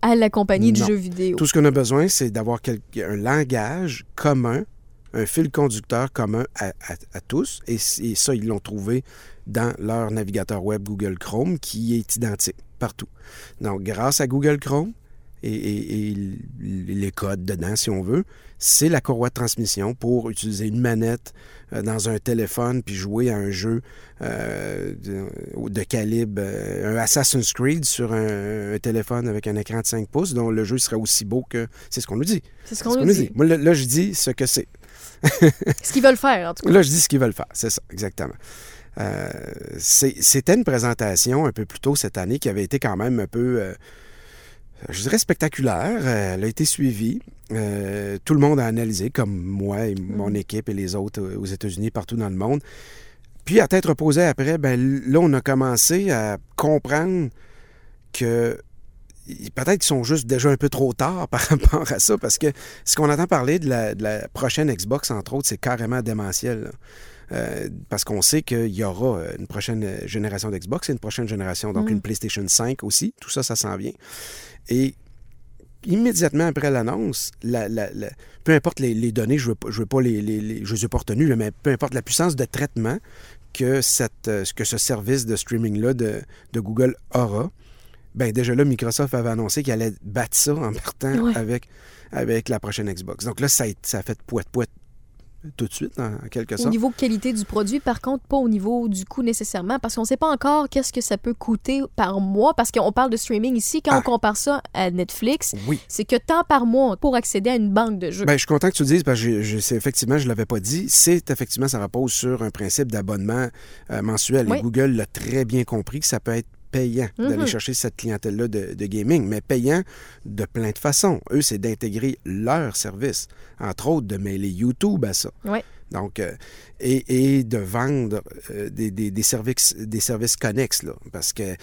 à la compagnie de jeux vidéo. Tout ce qu'on a besoin, c'est d'avoir un langage commun, un fil conducteur commun à, à- à tous. Et, et ça, ils l'ont trouvé dans leur navigateur web Google Chrome, qui est identique partout. Donc, grâce à Google Chrome et, et- et l- les codes dedans, si on veut, c'est la courroie de transmission pour utiliser une manette euh, dans un téléphone puis jouer à un jeu euh, de, de calibre, euh, un Assassin's Creed sur un, un téléphone avec un écran de 5 pouces, dont le jeu sera aussi beau que... C'est ce qu'on nous dit. C'est ce qu'on ce nous dit. dit. Moi, là, je dis ce que c'est. <laughs> Ce qu'ils veulent faire, en tout cas. Là, je dis ce qu'ils veulent faire. C'est ça, exactement. Euh, C'était une présentation un peu plus tôt cette année qui avait été quand même un peu, euh, je dirais, spectaculaire. Euh, Elle a été suivie. Euh, tout le monde a analysé, comme moi et mon équipe et les autres euh, aux États-Unis, partout dans le monde. Puis, à tête reposée après, ben, là, on a commencé à comprendre que peut-être qu'ils sont juste déjà un peu trop tard <laughs> par rapport à ça, parce que ce qu'on entend parler de la, de la prochaine Xbox, entre autres, c'est carrément démentiel. là. Euh, parce qu'on sait qu'il y aura euh, une prochaine euh, génération d'Xbox et une prochaine génération, donc Mm. une PlayStation 5 aussi. Tout ça, ça s'en vient. Et immédiatement après l'annonce, la- la- la- peu importe les, les données, je ne veux, pas- je veux pas les, les- les- je les ai pas retenues, mais peu importe la puissance de traitement que, cette, que ce service de streaming-là de, de Google aura, ben déjà là, Microsoft avait annoncé qu'il allait battre ça en partant Ouais. avec, avec la prochaine Xbox. Donc là, ça a, ça a fait poète-poète tout de suite, en, en quelque Au sorte. niveau qualité du produit, par contre, pas au niveau du coût nécessairement, parce qu'on ne sait pas encore qu'est-ce que ça peut coûter par mois, parce qu'on parle de streaming ici. Quand Ah. on compare ça à Netflix, Oui. c'est que tant par mois pour accéder à une banque de jeux. Ben, je suis content que tu le dises parce que je- effectivement, je ne l'avais pas dit. C'est effectivement, ça repose sur un principe d'abonnement euh, mensuel. Oui. Et Google l'a très bien compris que ça peut être payant d'aller Mhm. chercher cette clientèle-là de, de gaming, mais payant de plein de façons. Eux, c'est d'intégrer leur service, entre autres de mêler YouTube à ça. Donc, euh, et, et de vendre euh, des, des- des services, des services connexes, là. Parce que,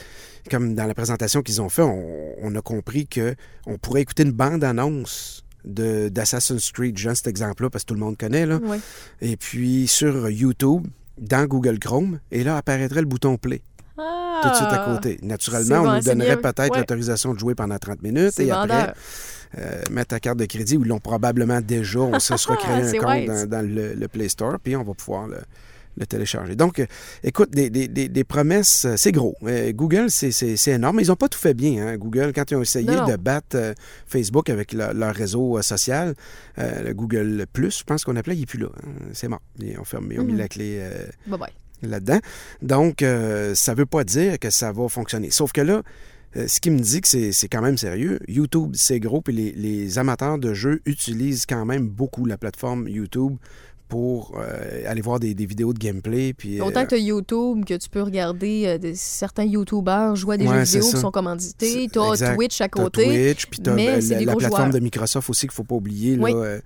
comme dans la présentation qu'ils ont fait, on, on a compris que on pourrait écouter une bande-annonce de- d'Assassin's Creed, genre cet exemple-là, parce que tout le monde connaît, là. Et puis, sur YouTube, dans Google Chrome, et là apparaîtrait le bouton Play tout de suite à côté. Naturellement, on bon, nous donnerait peut-être Ouais. l'autorisation de jouer pendant 30 minutes et après euh, mettre ta carte de crédit ils l'ont probablement déjà. On se sera créé <laughs> un compte dans, dans le, le Play Store, puis on va pouvoir le, le télécharger. Donc, euh, écoute, des, des- des- des promesses, euh, c'est gros. Euh, Google, c'est- énorme. Ils n'ont pas tout fait bien. hein. Google, quand ils ont essayé Non, de battre Facebook avec leur, leur réseau social, le Google Plus, je pense qu'on appelait, il n'est plus là. hein. C'est mort. Ils ont fermé, ils ont mis Mhm. la clé. Bye bye. Là-dedans. Donc, euh, ça ne veut pas dire que ça va fonctionner. Sauf que là, euh, ce qui me dit que c'est quand même sérieux, YouTube, c'est gros, puis les, les amateurs de jeux utilisent quand même beaucoup la plateforme YouTube pour euh, aller voir des, des vidéos de gameplay. Puis, Autant que tu as YouTube, que tu peux regarder des- certains YouTubers jouer à des Ouais, jeux vidéo qui sont commandités. Tu as exact. Twitch à côté. Twitch, puis t'as mais euh, c'est la, la plateforme joueurs. de Microsoft aussi qu'il ne faut pas oublier, là, Oui. euh,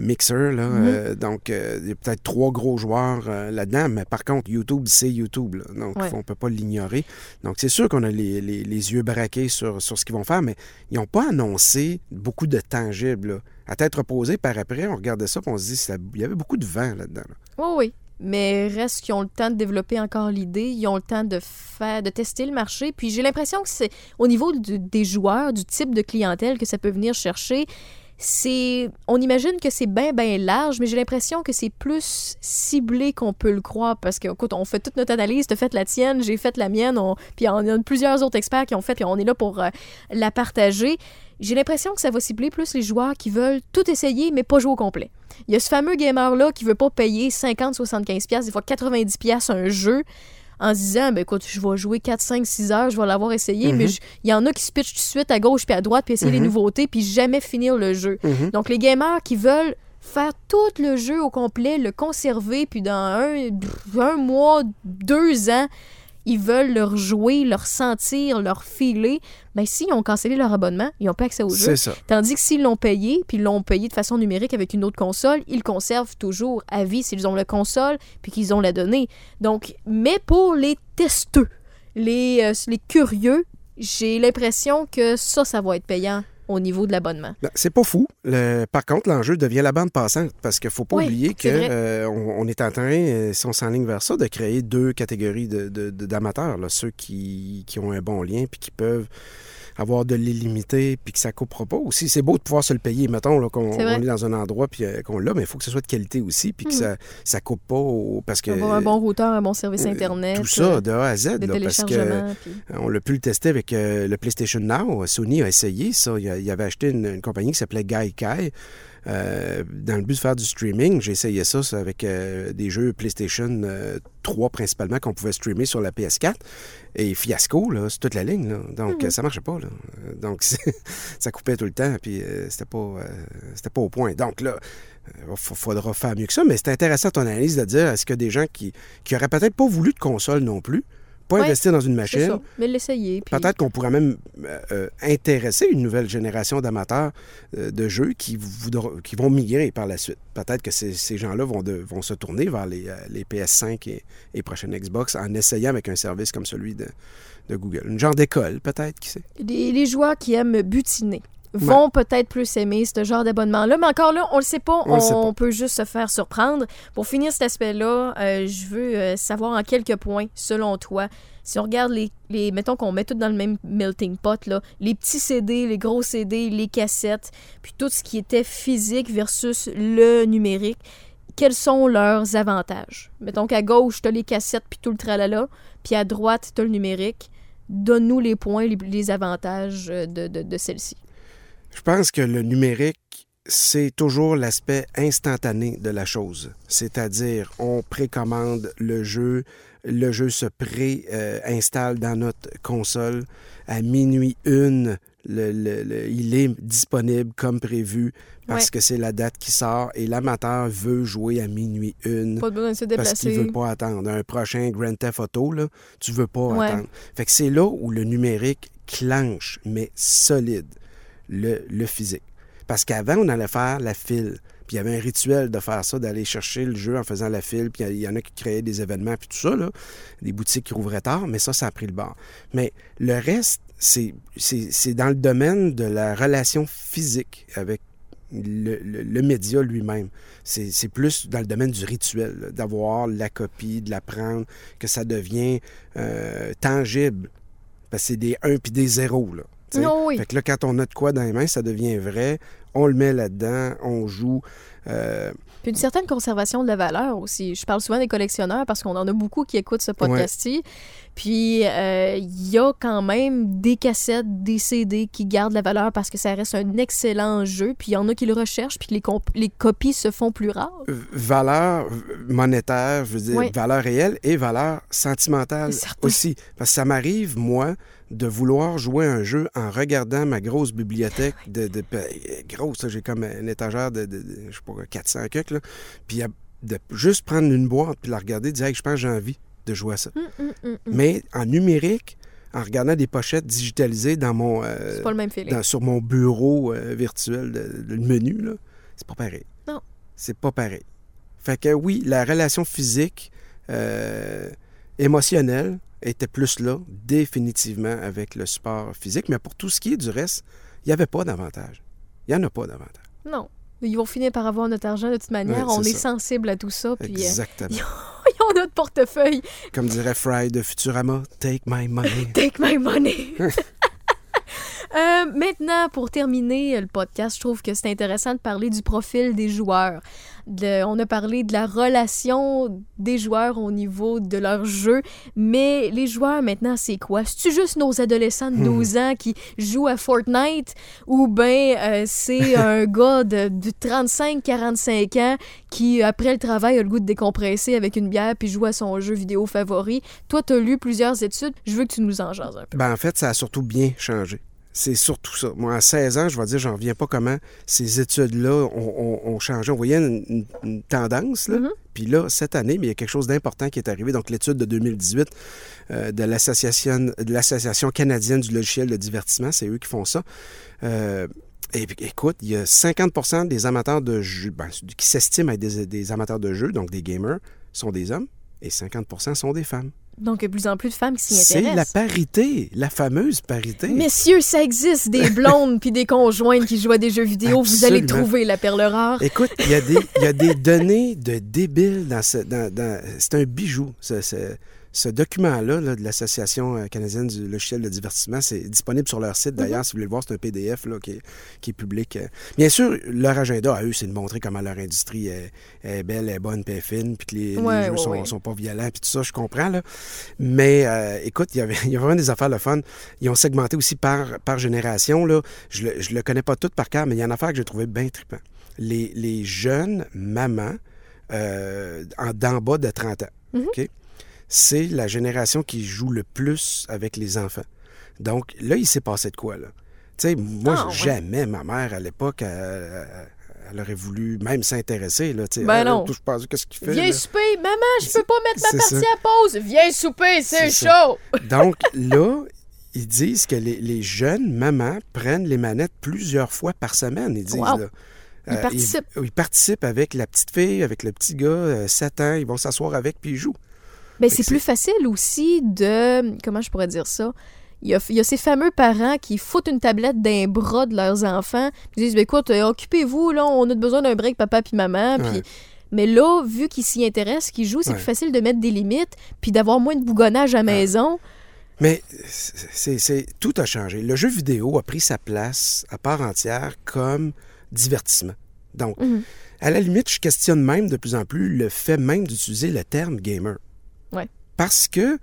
Mixer. Là, Mhm. euh, donc, euh, il y a peut-être trois gros joueurs euh, là-dedans, mais par contre, YouTube, c'est YouTube. là. donc, Ouais. on ne peut pas l'ignorer. Donc, c'est sûr qu'on a les, les- les yeux braqués sur, sur ce qu'ils vont faire, mais ils n'ont pas annoncé beaucoup de tangibles. là. À tête reposée, par après, on regardait ça et on se dit il y avait beaucoup de vent là-dedans. là. Oui, oui. Mais reste qu'ils ont le temps de développer encore l'idée, ils ont le temps de faire, de tester le marché. Puis j'ai l'impression que c'est au niveau du- des joueurs, du type de clientèle que ça peut venir chercher, on imagine que c'est bien, bien large, mais j'ai l'impression que c'est plus ciblé qu'on peut le croire parce que, écoute, on fait toute notre analyse, t'as fait la tienne, j'ai fait la mienne, on- puis on a plusieurs autres experts qui ont fait, puis on est là pour euh, la partager. J'ai l'impression que ça va cibler plus les joueurs qui veulent tout essayer, mais pas jouer au complet. Il y a ce fameux gamer-là qui veut pas payer 50, 75 pièces, des fois 90 pièces un jeu en se disant, ben écoute, je vais jouer 4, 5, 6 heures, je vais l'avoir essayé, Mhm. mais je- il y en a qui se pitchent tout de suite à gauche puis à droite puis essayer les Mhm. nouveautés puis jamais finir le jeu. Mhm. Donc les gamers qui veulent faire tout le jeu au complet, le conserver, puis dans un, un mois, deux ans, ils veulent le rejouer, le ressentir, le refiler, ben s'ils ont cancellé leur abonnement, ils n'ont pas accès au jeu. C'est ça. Tandis que s'ils l'ont payé, puis ils l'ont payé de façon numérique avec une autre console, ils conservent toujours à vie s'ils ont la console, puis qu'ils ont la donnée. Donc, mais pour les testeux, les, euh, les curieux, j'ai l'impression que ça, ça va être payant au niveau de l'abonnement. Ben, C'est pas fou. Le- par contre, l'enjeu devient la bande passante parce qu'il faut pas Oui, oublier qu'on on est en train, euh, si on s'enligne vers ça, de créer deux catégories de- de- de- d'amateurs. Ceux qui, qui ont un bon lien puis qui peuvent avoir de l'illimité puis que ça coupera pas aussi. C'est beau de pouvoir se le payer, mettons, là, qu'on vrai. on est dans un endroit puis euh, qu'on l'a, mais il faut que ce soit de qualité aussi puis que ça, ça coupe pas au- parce que... Avoir un bon routeur, un bon service euh, Internet. Tout ça, euh, de A à Z, là, parce que puis- on l'a pu le tester avec euh, le PlayStation Now. Sony a essayé ça. Il avait acheté une, une compagnie qui s'appelait Gaikai. Euh, dans le but de faire du streaming, j'ai essayé ça, ça, avec euh, des jeux PlayStation euh, 3 principalement qu'on pouvait streamer sur la PS4. Et fiasco, là, c'est toute la ligne. Là. Donc, euh, ça marchait pas. Là. Euh, Donc, <laughs> ça coupait tout le temps, puis euh, c'était pas, euh, c'était pas au point. Donc, là, il faudra faire mieux que ça. Mais c'est intéressant ton analyse de dire est-ce a des gens qui, qui auraient peut-être pas voulu de console non plus, pas Ouais, investir dans une machine, ça. Mais l'essayer. puis- Peut-être qu'on pourrait même euh, euh, intéresser une nouvelle génération d'amateurs euh, de jeux qui, vont migrer par la suite. Peut-être que ces, ces gens-là vont, de- vont se tourner vers les, euh, les PS5 et, et prochaines Xbox en essayant avec un service comme celui de, de Google. Une genre d'école, peut-être, qui sait? Les, les joueurs qui aiment butiner vont peut-être plus aimer ce genre d'abonnement-là, mais encore là, on le sait pas, On on, le sait pas. peut juste se faire surprendre. Pour finir cet aspect-là, euh, je veux euh, savoir en quelques points, selon toi, si on regarde les, les mettons qu'on met tout dans le même melting pot, là, les petits CD, les gros CD, les cassettes, puis tout ce qui était physique versus le numérique, quels sont leurs avantages? Mettons qu'à gauche, tu as les cassettes puis tout le tralala, puis à droite, tu as le numérique. Donne-nous les points, les, les avantages euh, de, de, de celle-ci. Je pense que le numérique, c'est toujours l'aspect instantané de la chose. C'est-à-dire, on précommande le jeu, le jeu se pré-installe dans notre console. À minuit une, le- le- le- il est disponible comme prévu parce Ouais. que c'est la date qui sort et l'amateur veut jouer à minuit une. Pas besoin de se Parce qu'il déplacer. veut pas attendre. Un prochain Grand Theft Auto, là, tu veux pas Ouais. attendre. Fait que c'est là où le numérique clenche, mais solide, le, physique. Parce qu'avant, on allait faire la file. Puis il y avait un rituel de faire ça, d'aller chercher le jeu en faisant la file. Puis il y en a qui créaient des événements, puis tout ça, là, des boutiques qui rouvraient tard, mais ça, ça a pris le bord. Mais le reste, c'est dans le domaine de la relation physique avec le, le- média lui-même. C'est plus dans le domaine du rituel, d'avoir la copie, de la prendre, que ça devient euh, tangible. Parce que c'est des 1 puis des 0. Là. Non, oui. Fait que là, quand on a de quoi dans les mains, ça devient vrai. On le met là-dedans, on joue. euh, Puis une certaine conservation de la valeur aussi. Je parle souvent des collectionneurs parce qu'on en a beaucoup qui écoutent ce podcast-ci. Puis euh, il y a quand même des cassettes, des CD qui gardent la valeur parce que ça reste un excellent jeu. Puis il y en a qui le recherchent, puis les, comp- les copies se font plus rares. valeur monétaire, je veux dire, valeur réelle et valeur sentimentale aussi. Parce que ça m'arrive, moi, de vouloir jouer un jeu en regardant ma grosse bibliothèque de... de, grosse, j'ai comme une étagère de, je sais pas, 400 cucs, là. Puis de juste prendre une boîte puis la regarder, dire, hey, je pense que j'ai envie de jouer à ça. Hum, hum, hum. Mais en numérique, en regardant des pochettes digitalisées dans mon... euh, C'est pas le même feeling. dans- sur mon bureau euh, virtuel le menu, là, c'est pas pareil. Non. C'est pas pareil. Fait que oui, la relation physique, euh, émotionnelle, était plus là, définitivement, avec le support physique. Mais pour tout ce qui est du reste, il n'y avait pas d'avantage. Il n'y en a pas d'avantage. Non. Ils vont finir par avoir notre argent de toute manière. On est ça. sensible à tout ça. Puis euh, Exactement. <laughs> ils ont notre portefeuille. Comme dirait Fry de Futurama, take my money. <laughs> Take my money. <laughs> Euh, maintenant, pour terminer le podcast, je trouve que c'est intéressant de parler du profil des joueurs. De- on a parlé de la relation des joueurs au niveau de leur jeu, mais les joueurs maintenant, c'est quoi? C'est-tu juste nos adolescents de 12 ans qui jouent à Fortnite ou bien euh, c'est <laughs> un gars de, de 35-45 ans qui, après le travail, a le goût de décompresser avec une bière puis joue à son jeu vidéo favori? Toi, tu as lu plusieurs études. Je veux que tu nous en jases un peu. Ben, en fait, ça a surtout bien changé. C'est surtout ça. Moi, à 16 ans, je vais dire, j'en reviens pas comment ces études-là ont, ont- ont changé. On voyait une, une- une tendance, là. Mhm. Puis là, cette année, mais il y a quelque chose d'important qui est arrivé. Donc, l'étude de 2018 euh, de l'Association de l'Association canadienne du logiciel de divertissement, c'est eux qui font ça. Euh, et puis, écoute, il y a 50% des amateurs de jeux, ben, qui s'estiment être des, des amateurs de jeux, donc des gamers, sont des hommes, et 50% sont des femmes. Donc, il y a de plus en plus de femmes qui s'y C'est la intéressent. parité, la fameuse parité. Messieurs, ça existe, des <laughs> blondes puis des conjointes qui jouent à des jeux vidéo. Vous allez trouver la perle rare. Écoute, il y, a des- il y a des données de débiles dans ce. dans- dans- c'est un bijou, ce, ce- Ce document-là là, de l'Association euh, canadienne du logiciel de divertissement, c'est disponible sur leur site d'ailleurs. Si vous voulez le voir, c'est un PDF là, qui, est, qui est public. euh. Bien sûr, leur agenda à eux, c'est de montrer comment leur industrie est, est belle, est bonne, puis est fine, puis que les, les Ouais, jeux ouais, sont, ouais. sont pas violents, puis tout ça, je comprends. Là. Mais euh, écoute, il y, avait, <laughs> il y a vraiment des affaires le fun. Ils ont segmenté aussi par, par génération. Là. Je ne le, je le connais pas tout par cœur, mais il y a une affaire que j'ai trouvé bien trippant. Les, les jeunes mamans euh, en d'en bas de 30 ans. Mhm. OK? C'est la génération qui joue le plus avec les enfants. Donc là, il s'est passé de quoi, là? Tu sais, moi, Ah, ouais. jamais ma mère, à l'époque, elle, elle aurait voulu même s'intéresser, là. tu sais. Ben non. touche pas à ça, qu'est-ce qu'il fait? Viens là? souper, maman, je peux pas mettre ma c'est partie ça. à pause. Viens souper, c'est chaud. <laughs> Donc là, ils disent que les, les jeunes mamans prennent les manettes plusieurs fois par semaine, ils disent. Wow. là. Ils participent. Ils, ils participent avec la petite fille, avec le petit gars, euh, 7 ans, ils vont s'asseoir avec puis ils jouent. Ben, Fait c'est plus facile aussi de. Comment je pourrais dire ça? Il y, a, il y a ces fameux parents qui foutent une tablette d'un bras de leurs enfants. Ils disent ben, écoute, euh, occupez-vous, là, on a besoin d'un break, papa puis maman. Puis- Ouais. Mais là, vu qu'ils s'y intéressent, qu'ils jouent, c'est Ouais. plus facile de mettre des limites puis d'avoir moins de bougonnage à la maison. Mais c'est, c'est- tout a changé. Le jeu vidéo a pris sa place à part entière comme divertissement. Donc, Mhm. à la limite, je questionne même de plus en plus le fait même d'utiliser le terme gamer. Parce que,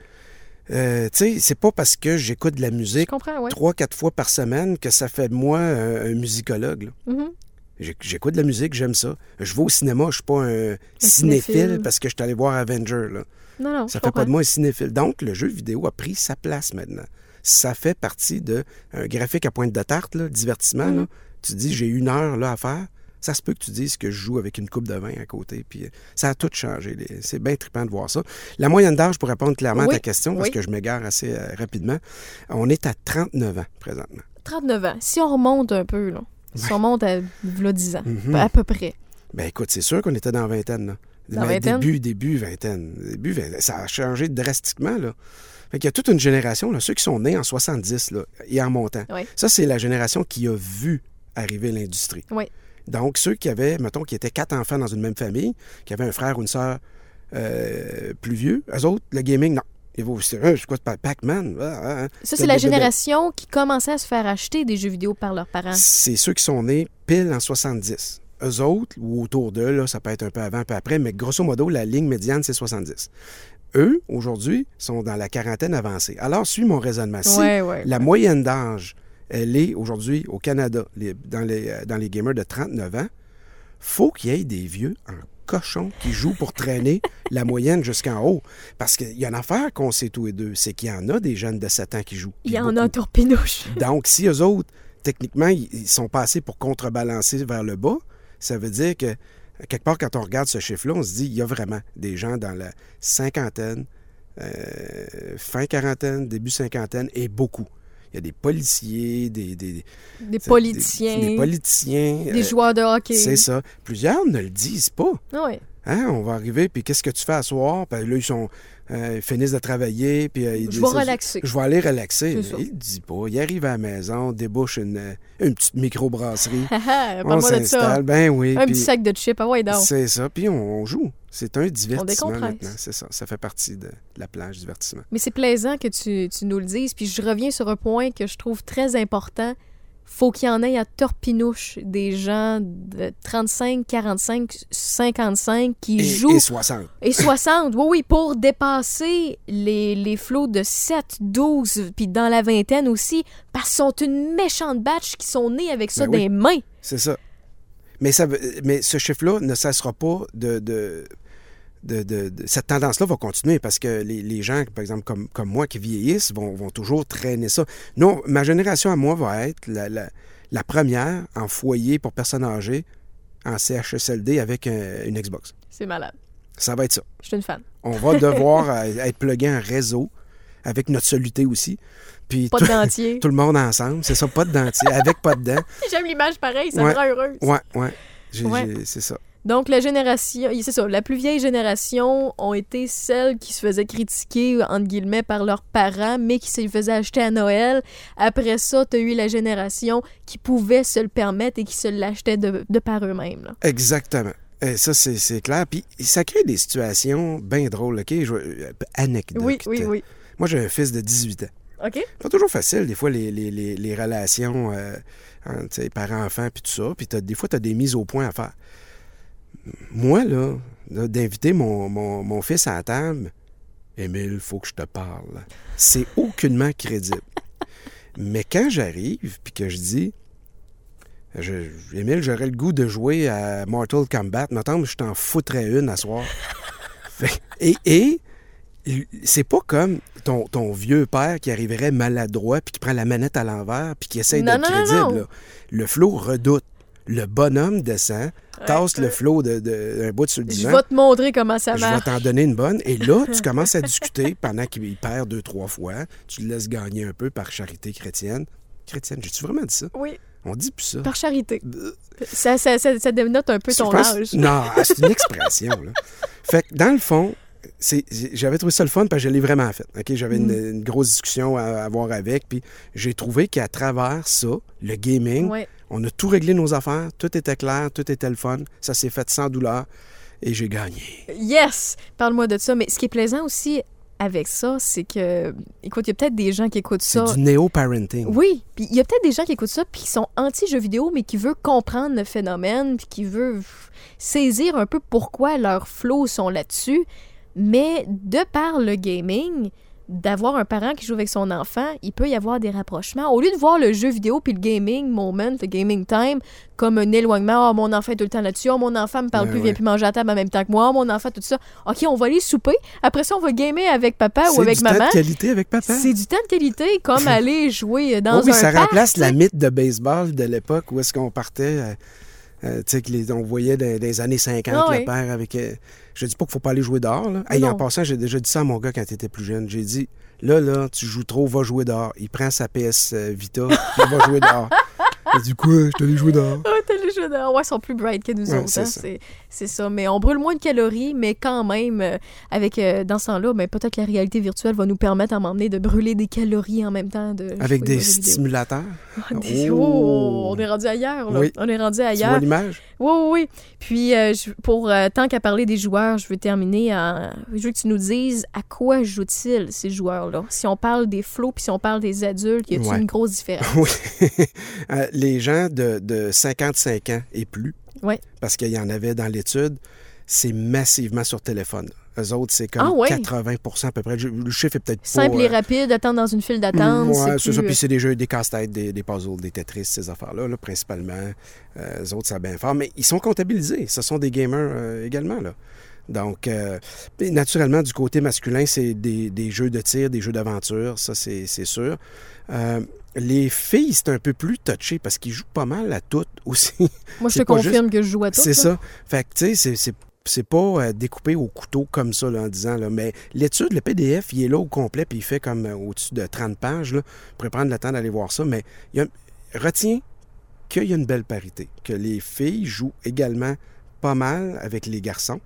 euh, tu sais, c'est pas parce que j'écoute de la musique trois, quatre fois par semaine que ça fait de moi un, un musicologue. Mhm. J'ai- J'écoute de la musique, j'aime ça. Je vais au cinéma, je suis pas un, cinéphile. cinéphile parce que je suis allé voir Avenger. Là. Non, non, Ça fait pas de moi un cinéphile. Donc, le jeu vidéo a pris sa place maintenant. Ça fait partie de un graphique à pointe de tarte, là, divertissement. Mhm. là. Tu dis, j'ai une heure là, à faire. Ça se peut que tu dises que je joue avec une coupe de vin à côté. Puis euh, ça a tout changé. C'est bien trippant de voir ça. La moyenne d'âge, pour répondre clairement à ta question, parce oui. que je m'égare assez euh, rapidement, on est à 39 ans présentement. 39 ans. Si on remonte un peu, là. Si on remonte à v'là 10 ans, Mhm. à peu près. Ben écoute, c'est sûr qu'on était dans la vingtaine. Là. Dans? Début, début vingtaine. Début vingtaine. Ça a changé drastiquement. Là. Fait qu'il y a toute une génération, là, ceux qui sont nés en 70 là, et en montant. Oui. Ça, c'est la génération qui a vu arriver l'industrie. Oui. Donc, ceux qui avaient, mettons, qui étaient quatre enfants dans une même famille, qui avaient un frère ou une sœur euh, plus vieux, eux autres, le gaming, non. Ils vont, c'est c'est quoi, Pac- Pac-Man? Ah, ah, ah. Ça, c'est la génération qui commençait à se faire acheter des jeux vidéo par leurs parents. C'est ceux qui sont nés pile en 70. Eux autres, ou autour d'eux, là, ça peut être un peu avant, un peu après, mais grosso modo, la ligne médiane, c'est 70. Eux, aujourd'hui, sont dans la quarantaine avancée. Alors, suis mon raisonnement. Si Ouais, ouais. la moyenne d'âge, elle est aujourd'hui au Canada, les- dans, les, euh, dans les gamers de 39 ans, faut qu'il y ait des vieux en cochon qui jouent pour traîner <laughs> la moyenne jusqu'en haut. Parce qu'il y a une affaire qu'on sait tous les deux, c'est qu'il y en a des jeunes de 7 ans qui jouent. Il y en a un torpinouche. <laughs> Donc, si eux autres, techniquement, ils ils sont passés pour contrebalancer vers le bas, ça veut dire que, quelque part, quand on regarde ce chiffre-là, on se dit il y a vraiment des gens dans la cinquantaine, euh, fin quarantaine, début cinquantaine, et beaucoup. Il y a des policiers, des... Des, Des politiciens, Des, des, politiciens. euh, joueurs de hockey. C'est ça. Plusieurs ne le disent pas. Ah ouais. Hein, on va arriver, puis qu'est-ce que tu fais à soir? Puis là, ils sont... euh, ils finissent de travailler, puis... euh, ils Je vais relaxer. Je vais aller relaxer. Il ne dit pas. Il arrive à la maison, débouche une, euh, une petite microbrasserie. <laughs> On Parle-moi de ça. s'installe. Ben oui. Un petit sac de chips. Ah ouais, donc. C'est ça. Puis on, on joue. C'est un divertissement maintenant. C'est ça. Ça fait partie de, de la plage divertissement. Mais c'est plaisant que tu, tu nous le dises. Puis je reviens sur un point que je trouve très important. Faut qu'il y en ait à torpinouche des gens de 35, 45, 55 qui Et, jouent. et 60. Et 60, oui, oui, pour dépasser les, les flots de 7, 12, puis dans la vingtaine aussi, parce qu'ils sont une méchante batch qui sont nés avec ça Ben oui. des mains. C'est ça. Mais, ça, mais ce chiffre-là ne cessera pas de. de- de- de- de- cette tendance-là va continuer parce que les, les gens, par exemple, comme, comme moi, qui vieillissent, vont, vont toujours traîner ça. Non, ma génération à moi va être la, la- la première en foyer pour personnes âgées en CHSLD avec un- une Xbox. C'est malade. Ça va être ça. Je suis une fan. On va devoir <laughs> euh, être plugué en réseau avec notre soluté aussi. Puis Pas tout, de dentier. <laughs> tout le monde ensemble, c'est ça, pas de dentier, avec pas de dents. <laughs> J'aime l'image pareil, ça Ouais. me rend heureuse. Ouais, ouais. C'est ça. Donc, la génération, c'est ça, la plus vieille génération ont été celles qui se faisaient critiquer, entre guillemets, par leurs parents, mais qui se les faisaient acheter à Noël. Après ça, tu as eu la génération qui pouvait se le permettre et qui se l'achetaient de, de par eux-mêmes. Exactement. Euh, ça, c'est clair. Puis ça crée des situations bien drôles, OK? Je, euh, anecdote. Oui, oui, oui. Moi, j'ai un fils de 18 ans. OK? pas toujours facile, des fois, les, les, les, les relations euh, sais, parents-enfants, puis tout ça. Puis t'as- des fois, tu as des mises au point à faire. Moi, là, d'inviter mon, mon, mon fils à la table, Émile, faut que je te parle. C'est aucunement crédible. Mais quand j'arrive, puis que je dis, je, Émile, j'aurais le goût de jouer à Mortal Kombat, mettons, je t'en foutrais une à soir. Et, et c'est pas comme ton, ton vieux père qui arriverait maladroit puis qui prend la manette à l'envers puis qui essaie d'être crédible. là. Le flot redoute. Le bonhomme descend, tasse le flot d'un de, d'un bout sur le Je divan. vais te montrer comment ça Je vais marche. t'en donner une bonne. Et là, tu <laughs> commences à discuter pendant qu'il perd deux, trois fois. Tu le laisses gagner un peu par charité chrétienne. Chrétienne, j'ai-tu vraiment dit ça? Oui, On dit plus ça. par charité. Ça, ça, ça, ça dénote un peu Je ton pense- âge. Non, ah, c'est une expression. Là. <laughs> Fait que dans le fond, j'avais trouvé ça le fun parce que je l'ai vraiment fait. J'avais une, Mm. une grosse discussion à avoir avec, puis j'ai trouvé qu'à travers ça, le gaming, Ouais. On a tout réglé nos affaires, tout était clair, tout était le fun, ça s'est fait sans douleur et j'ai gagné. Yes! Parle-moi de ça. Mais ce qui est plaisant aussi avec ça, c'est que, écoute, il y a peut-être des gens qui écoutent C'est ça. du néo-parenting. Oui, puis il y a peut-être des gens qui écoutent ça puis qui sont anti-jeux vidéo, mais qui veulent comprendre le phénomène, puis qui veulent saisir un peu pourquoi leurs flots sont là-dessus. Mais de par le gaming, d'avoir un parent qui joue avec son enfant, il peut y avoir des rapprochements. Au lieu de voir le jeu vidéo puis le gaming moment, le gaming time, comme un éloignement, oh, mon enfant est tout le temps là-dessus, oh, mon enfant me parle Ouais, plus, ouais. vient plus manger à table en même temps que moi, oh, mon enfant, tout ça. OK, on va aller souper. Après ça, on va gamer avec papa ou C'est avec du temps maman. de qualité avec papa? C'est du temps de qualité, comme <laughs> aller jouer dans Oh oui, un ça parc, remplace la mythe de baseball de l'époque où est-ce qu'on partait, euh, euh, tu sais, on voyait dans, dans les années 50 Ah le oui. père avec... euh, je dis pas qu'il faut pas aller jouer dehors. Là. Hey, en passant, j'ai déjà dit ça à mon gars quand il était plus jeune. J'ai dit, là, là, tu joues trop, va jouer dehors. Il prend sa PS Vita, il va jouer dehors. <laughs> Il dit, quoi, je t'allais jouer dehors. Ouais, ils sont plus bright que nous Ouais, autres. c'est hein, ça. C'est, ça. Mais on brûle moins de calories, mais quand même, euh, avec euh, dans ce temps-là, ben, peut-être que la réalité virtuelle va nous permettre à m'emmener de brûler des calories en même temps. De Avec des stimulateurs. Ah, des- Oh. Oh, on est rendu ailleurs, là. Oui. On est rendu Tu vois ailleurs. l'image? Oui, oui, oui. Puis, euh, je- pour tant qu'à parler des joueurs, je veux terminer en. Je veux que tu nous dises à quoi jouent-ils, ces joueurs-là? Si on parle des flots, puis si on parle des adultes, y a-t-il Ouais. une grosse différence? <laughs> Oui. Les gens de, de 55 ans et plus, Ouais. parce qu'il y en avait dans l'étude, c'est massivement sur téléphone. Eux autres, c'est comme Ah ouais? 80% à peu près. Le chiffre est peut-être pas... Simple et euh, rapide, attendre dans une file d'attente. Ouais, c'est ça. plus- Puis c'est des jeux, des casse-têtes, des, des puzzles, des Tetris, ces affaires-là, là, principalement. Euh, eux autres, ça bien fort. Mais ils sont comptabilisés. Ce sont des gamers euh, également, là. Donc, euh, naturellement, du côté masculin, c'est des, des jeux de tir, des jeux d'aventure, ça, c'est sûr. Les filles, c'est un peu plus touché parce qu'ils jouent pas mal à toutes <laughs> aussi. Moi, je te confirme que je joue à tout. c'est ça. Fait que, tu sais, c'est- pas euh, découpé au couteau comme ça là, en disant là, mais l'étude, le PDF, il est là au complet puis il fait comme euh, au-dessus de 30 pages là. Vous pourrez prendre le temps d'aller voir ça, mais il y a, retiens qu'il y a une belle parité, que les filles jouent également pas mal avec les garçons.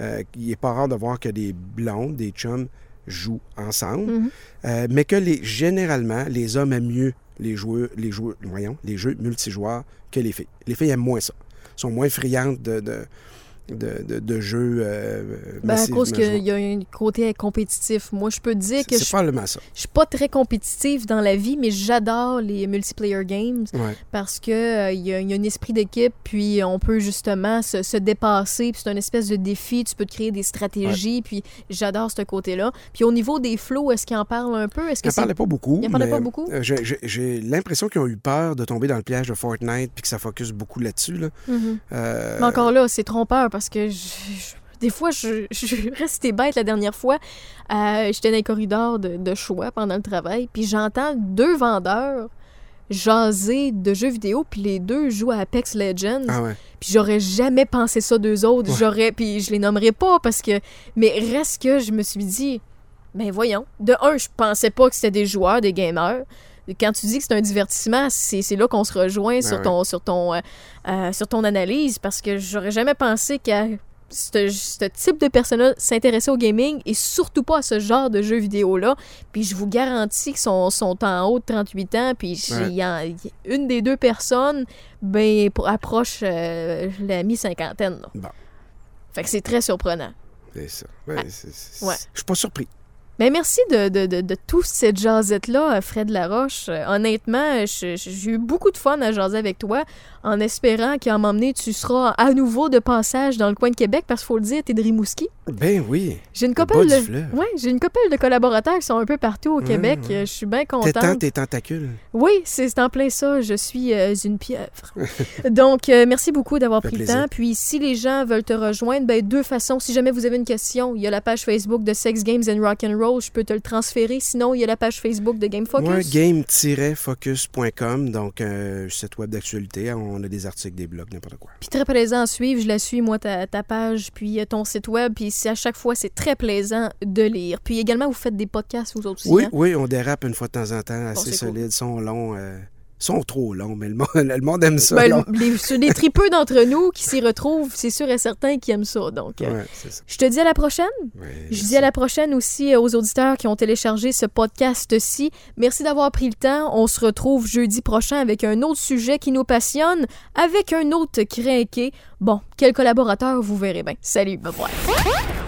Euh, il n'est pas rare de voir que des blondes, des chums jouent ensemble, Mhm. Euh, mais que les, généralement, les hommes aiment mieux les joueurs, les joueurs, voyons, les jeux multijoueurs que les filles. Les filles aiment moins ça. sont moins friandes de, de, de, de- de jeux. euh, Ben, à cause qu'il y a un côté compétitif. Moi, je peux dire que je, probablement ça. je suis pas très compétitive dans la vie, mais j'adore les multiplayer games Ouais. parce que euh, y, a, il y a un esprit d'équipe, puis on peut justement se, se dépasser, puis c'est une espèce de défi, tu peux te créer des stratégies, puis j'adore ce côté-là. Puis au niveau des flots, est-ce qu'il en parle un peu? Est-ce Il que n'en c'est... parlait pas beaucoup. Il en parlait mais, pas beaucoup? euh, j'ai- l'impression qu'ils ont eu peur de tomber dans le piège de Fortnite puis que ça focus beaucoup là-dessus. Là. Mhm. Euh, Mais encore là, c'est trompeur parce que je- je- des fois, je, je suis restée bête la dernière fois. Euh, J'étais dans les corridors de, de choix pendant le travail, puis j'entends deux vendeurs jaser de jeux vidéo, puis les deux jouent à Apex Legends. Ah ouais. Puis j'aurais jamais pensé ça d'eux autres. Ouais. J'aurais, puis je les nommerai pas parce que, mais reste que je me suis dit, ben voyons. De un, je pensais pas que c'était des joueurs, des gamers. Quand tu dis que c'est un divertissement, c'est là qu'on se rejoint sur ouais. ton sur ton euh, euh, sur ton analyse parce que j'aurais jamais pensé qu'à ce, type de personnes s'intéressait au gaming et surtout pas à ce genre de jeux vidéo là. Puis je vous garantis qu'ils sont, sont en haut de 38 ans. Puis Ouais. une des deux personnes ben approche euh, la mi-cinquantaine. Bon. Fait que c'est très surprenant. C'est ça. Ouais, c'est- Ouais. Je suis pas surpris. Mais merci de, de, de, de toute cette jasette-là, Fred Laroche. Euh, honnêtement, je- j'ai eu beaucoup de fun à jaser avec toi, en espérant qu'à un moment donné, tu seras à nouveau de passage dans le coin de Québec, parce qu'il faut le dire, t'es de Rimouski. Ben oui. J'ai une couple de... Ouais, j'ai une couple de collaborateurs qui sont un peu partout au Ouais, Québec. Euh, Je suis bien T'étends contente. tes tentacules. Oui, c'est en plein ça. Je suis euh, une pieuvre. <laughs> Donc, euh, merci beaucoup d'avoir pris le temps. Puis, si les gens veulent te rejoindre, ben, deux façons. Si jamais vous avez une question, il y a la page Facebook de Sex Games and Rock and Roll. Je peux te le transférer. Sinon, il y a la page Facebook de Game Focus. Ouais, game-focus.com, donc un site web d'actualité. On a des articles, des blogs, n'importe quoi. Puis très plaisant à suivre. Je la suis, moi, ta, ta page, puis euh, ton site web. Puis c'est- à chaque fois, c'est très plaisant de lire. Puis également, vous faites des podcasts, vous autres aussi. Oui, hein? oui, on dérape une fois de temps en temps, assez cool. solides, sont longs, euh, sont trop longs, mais le monde, <laughs> le monde aime ça. Ben, les, les tripeux d'entre nous qui s'y retrouvent, c'est sûr et certain qui aiment ça. Donc, euh, Ouais, c'est ça. je te dis à la prochaine. Je dis à la prochaine aussi euh, aux auditeurs qui ont téléchargé ce podcast-ci. Merci d'avoir pris le temps. On se retrouve jeudi prochain avec un autre sujet qui nous passionne, avec un autre crinqué. Bon, quel collaborateur vous verrez bien. Salut, bye bye.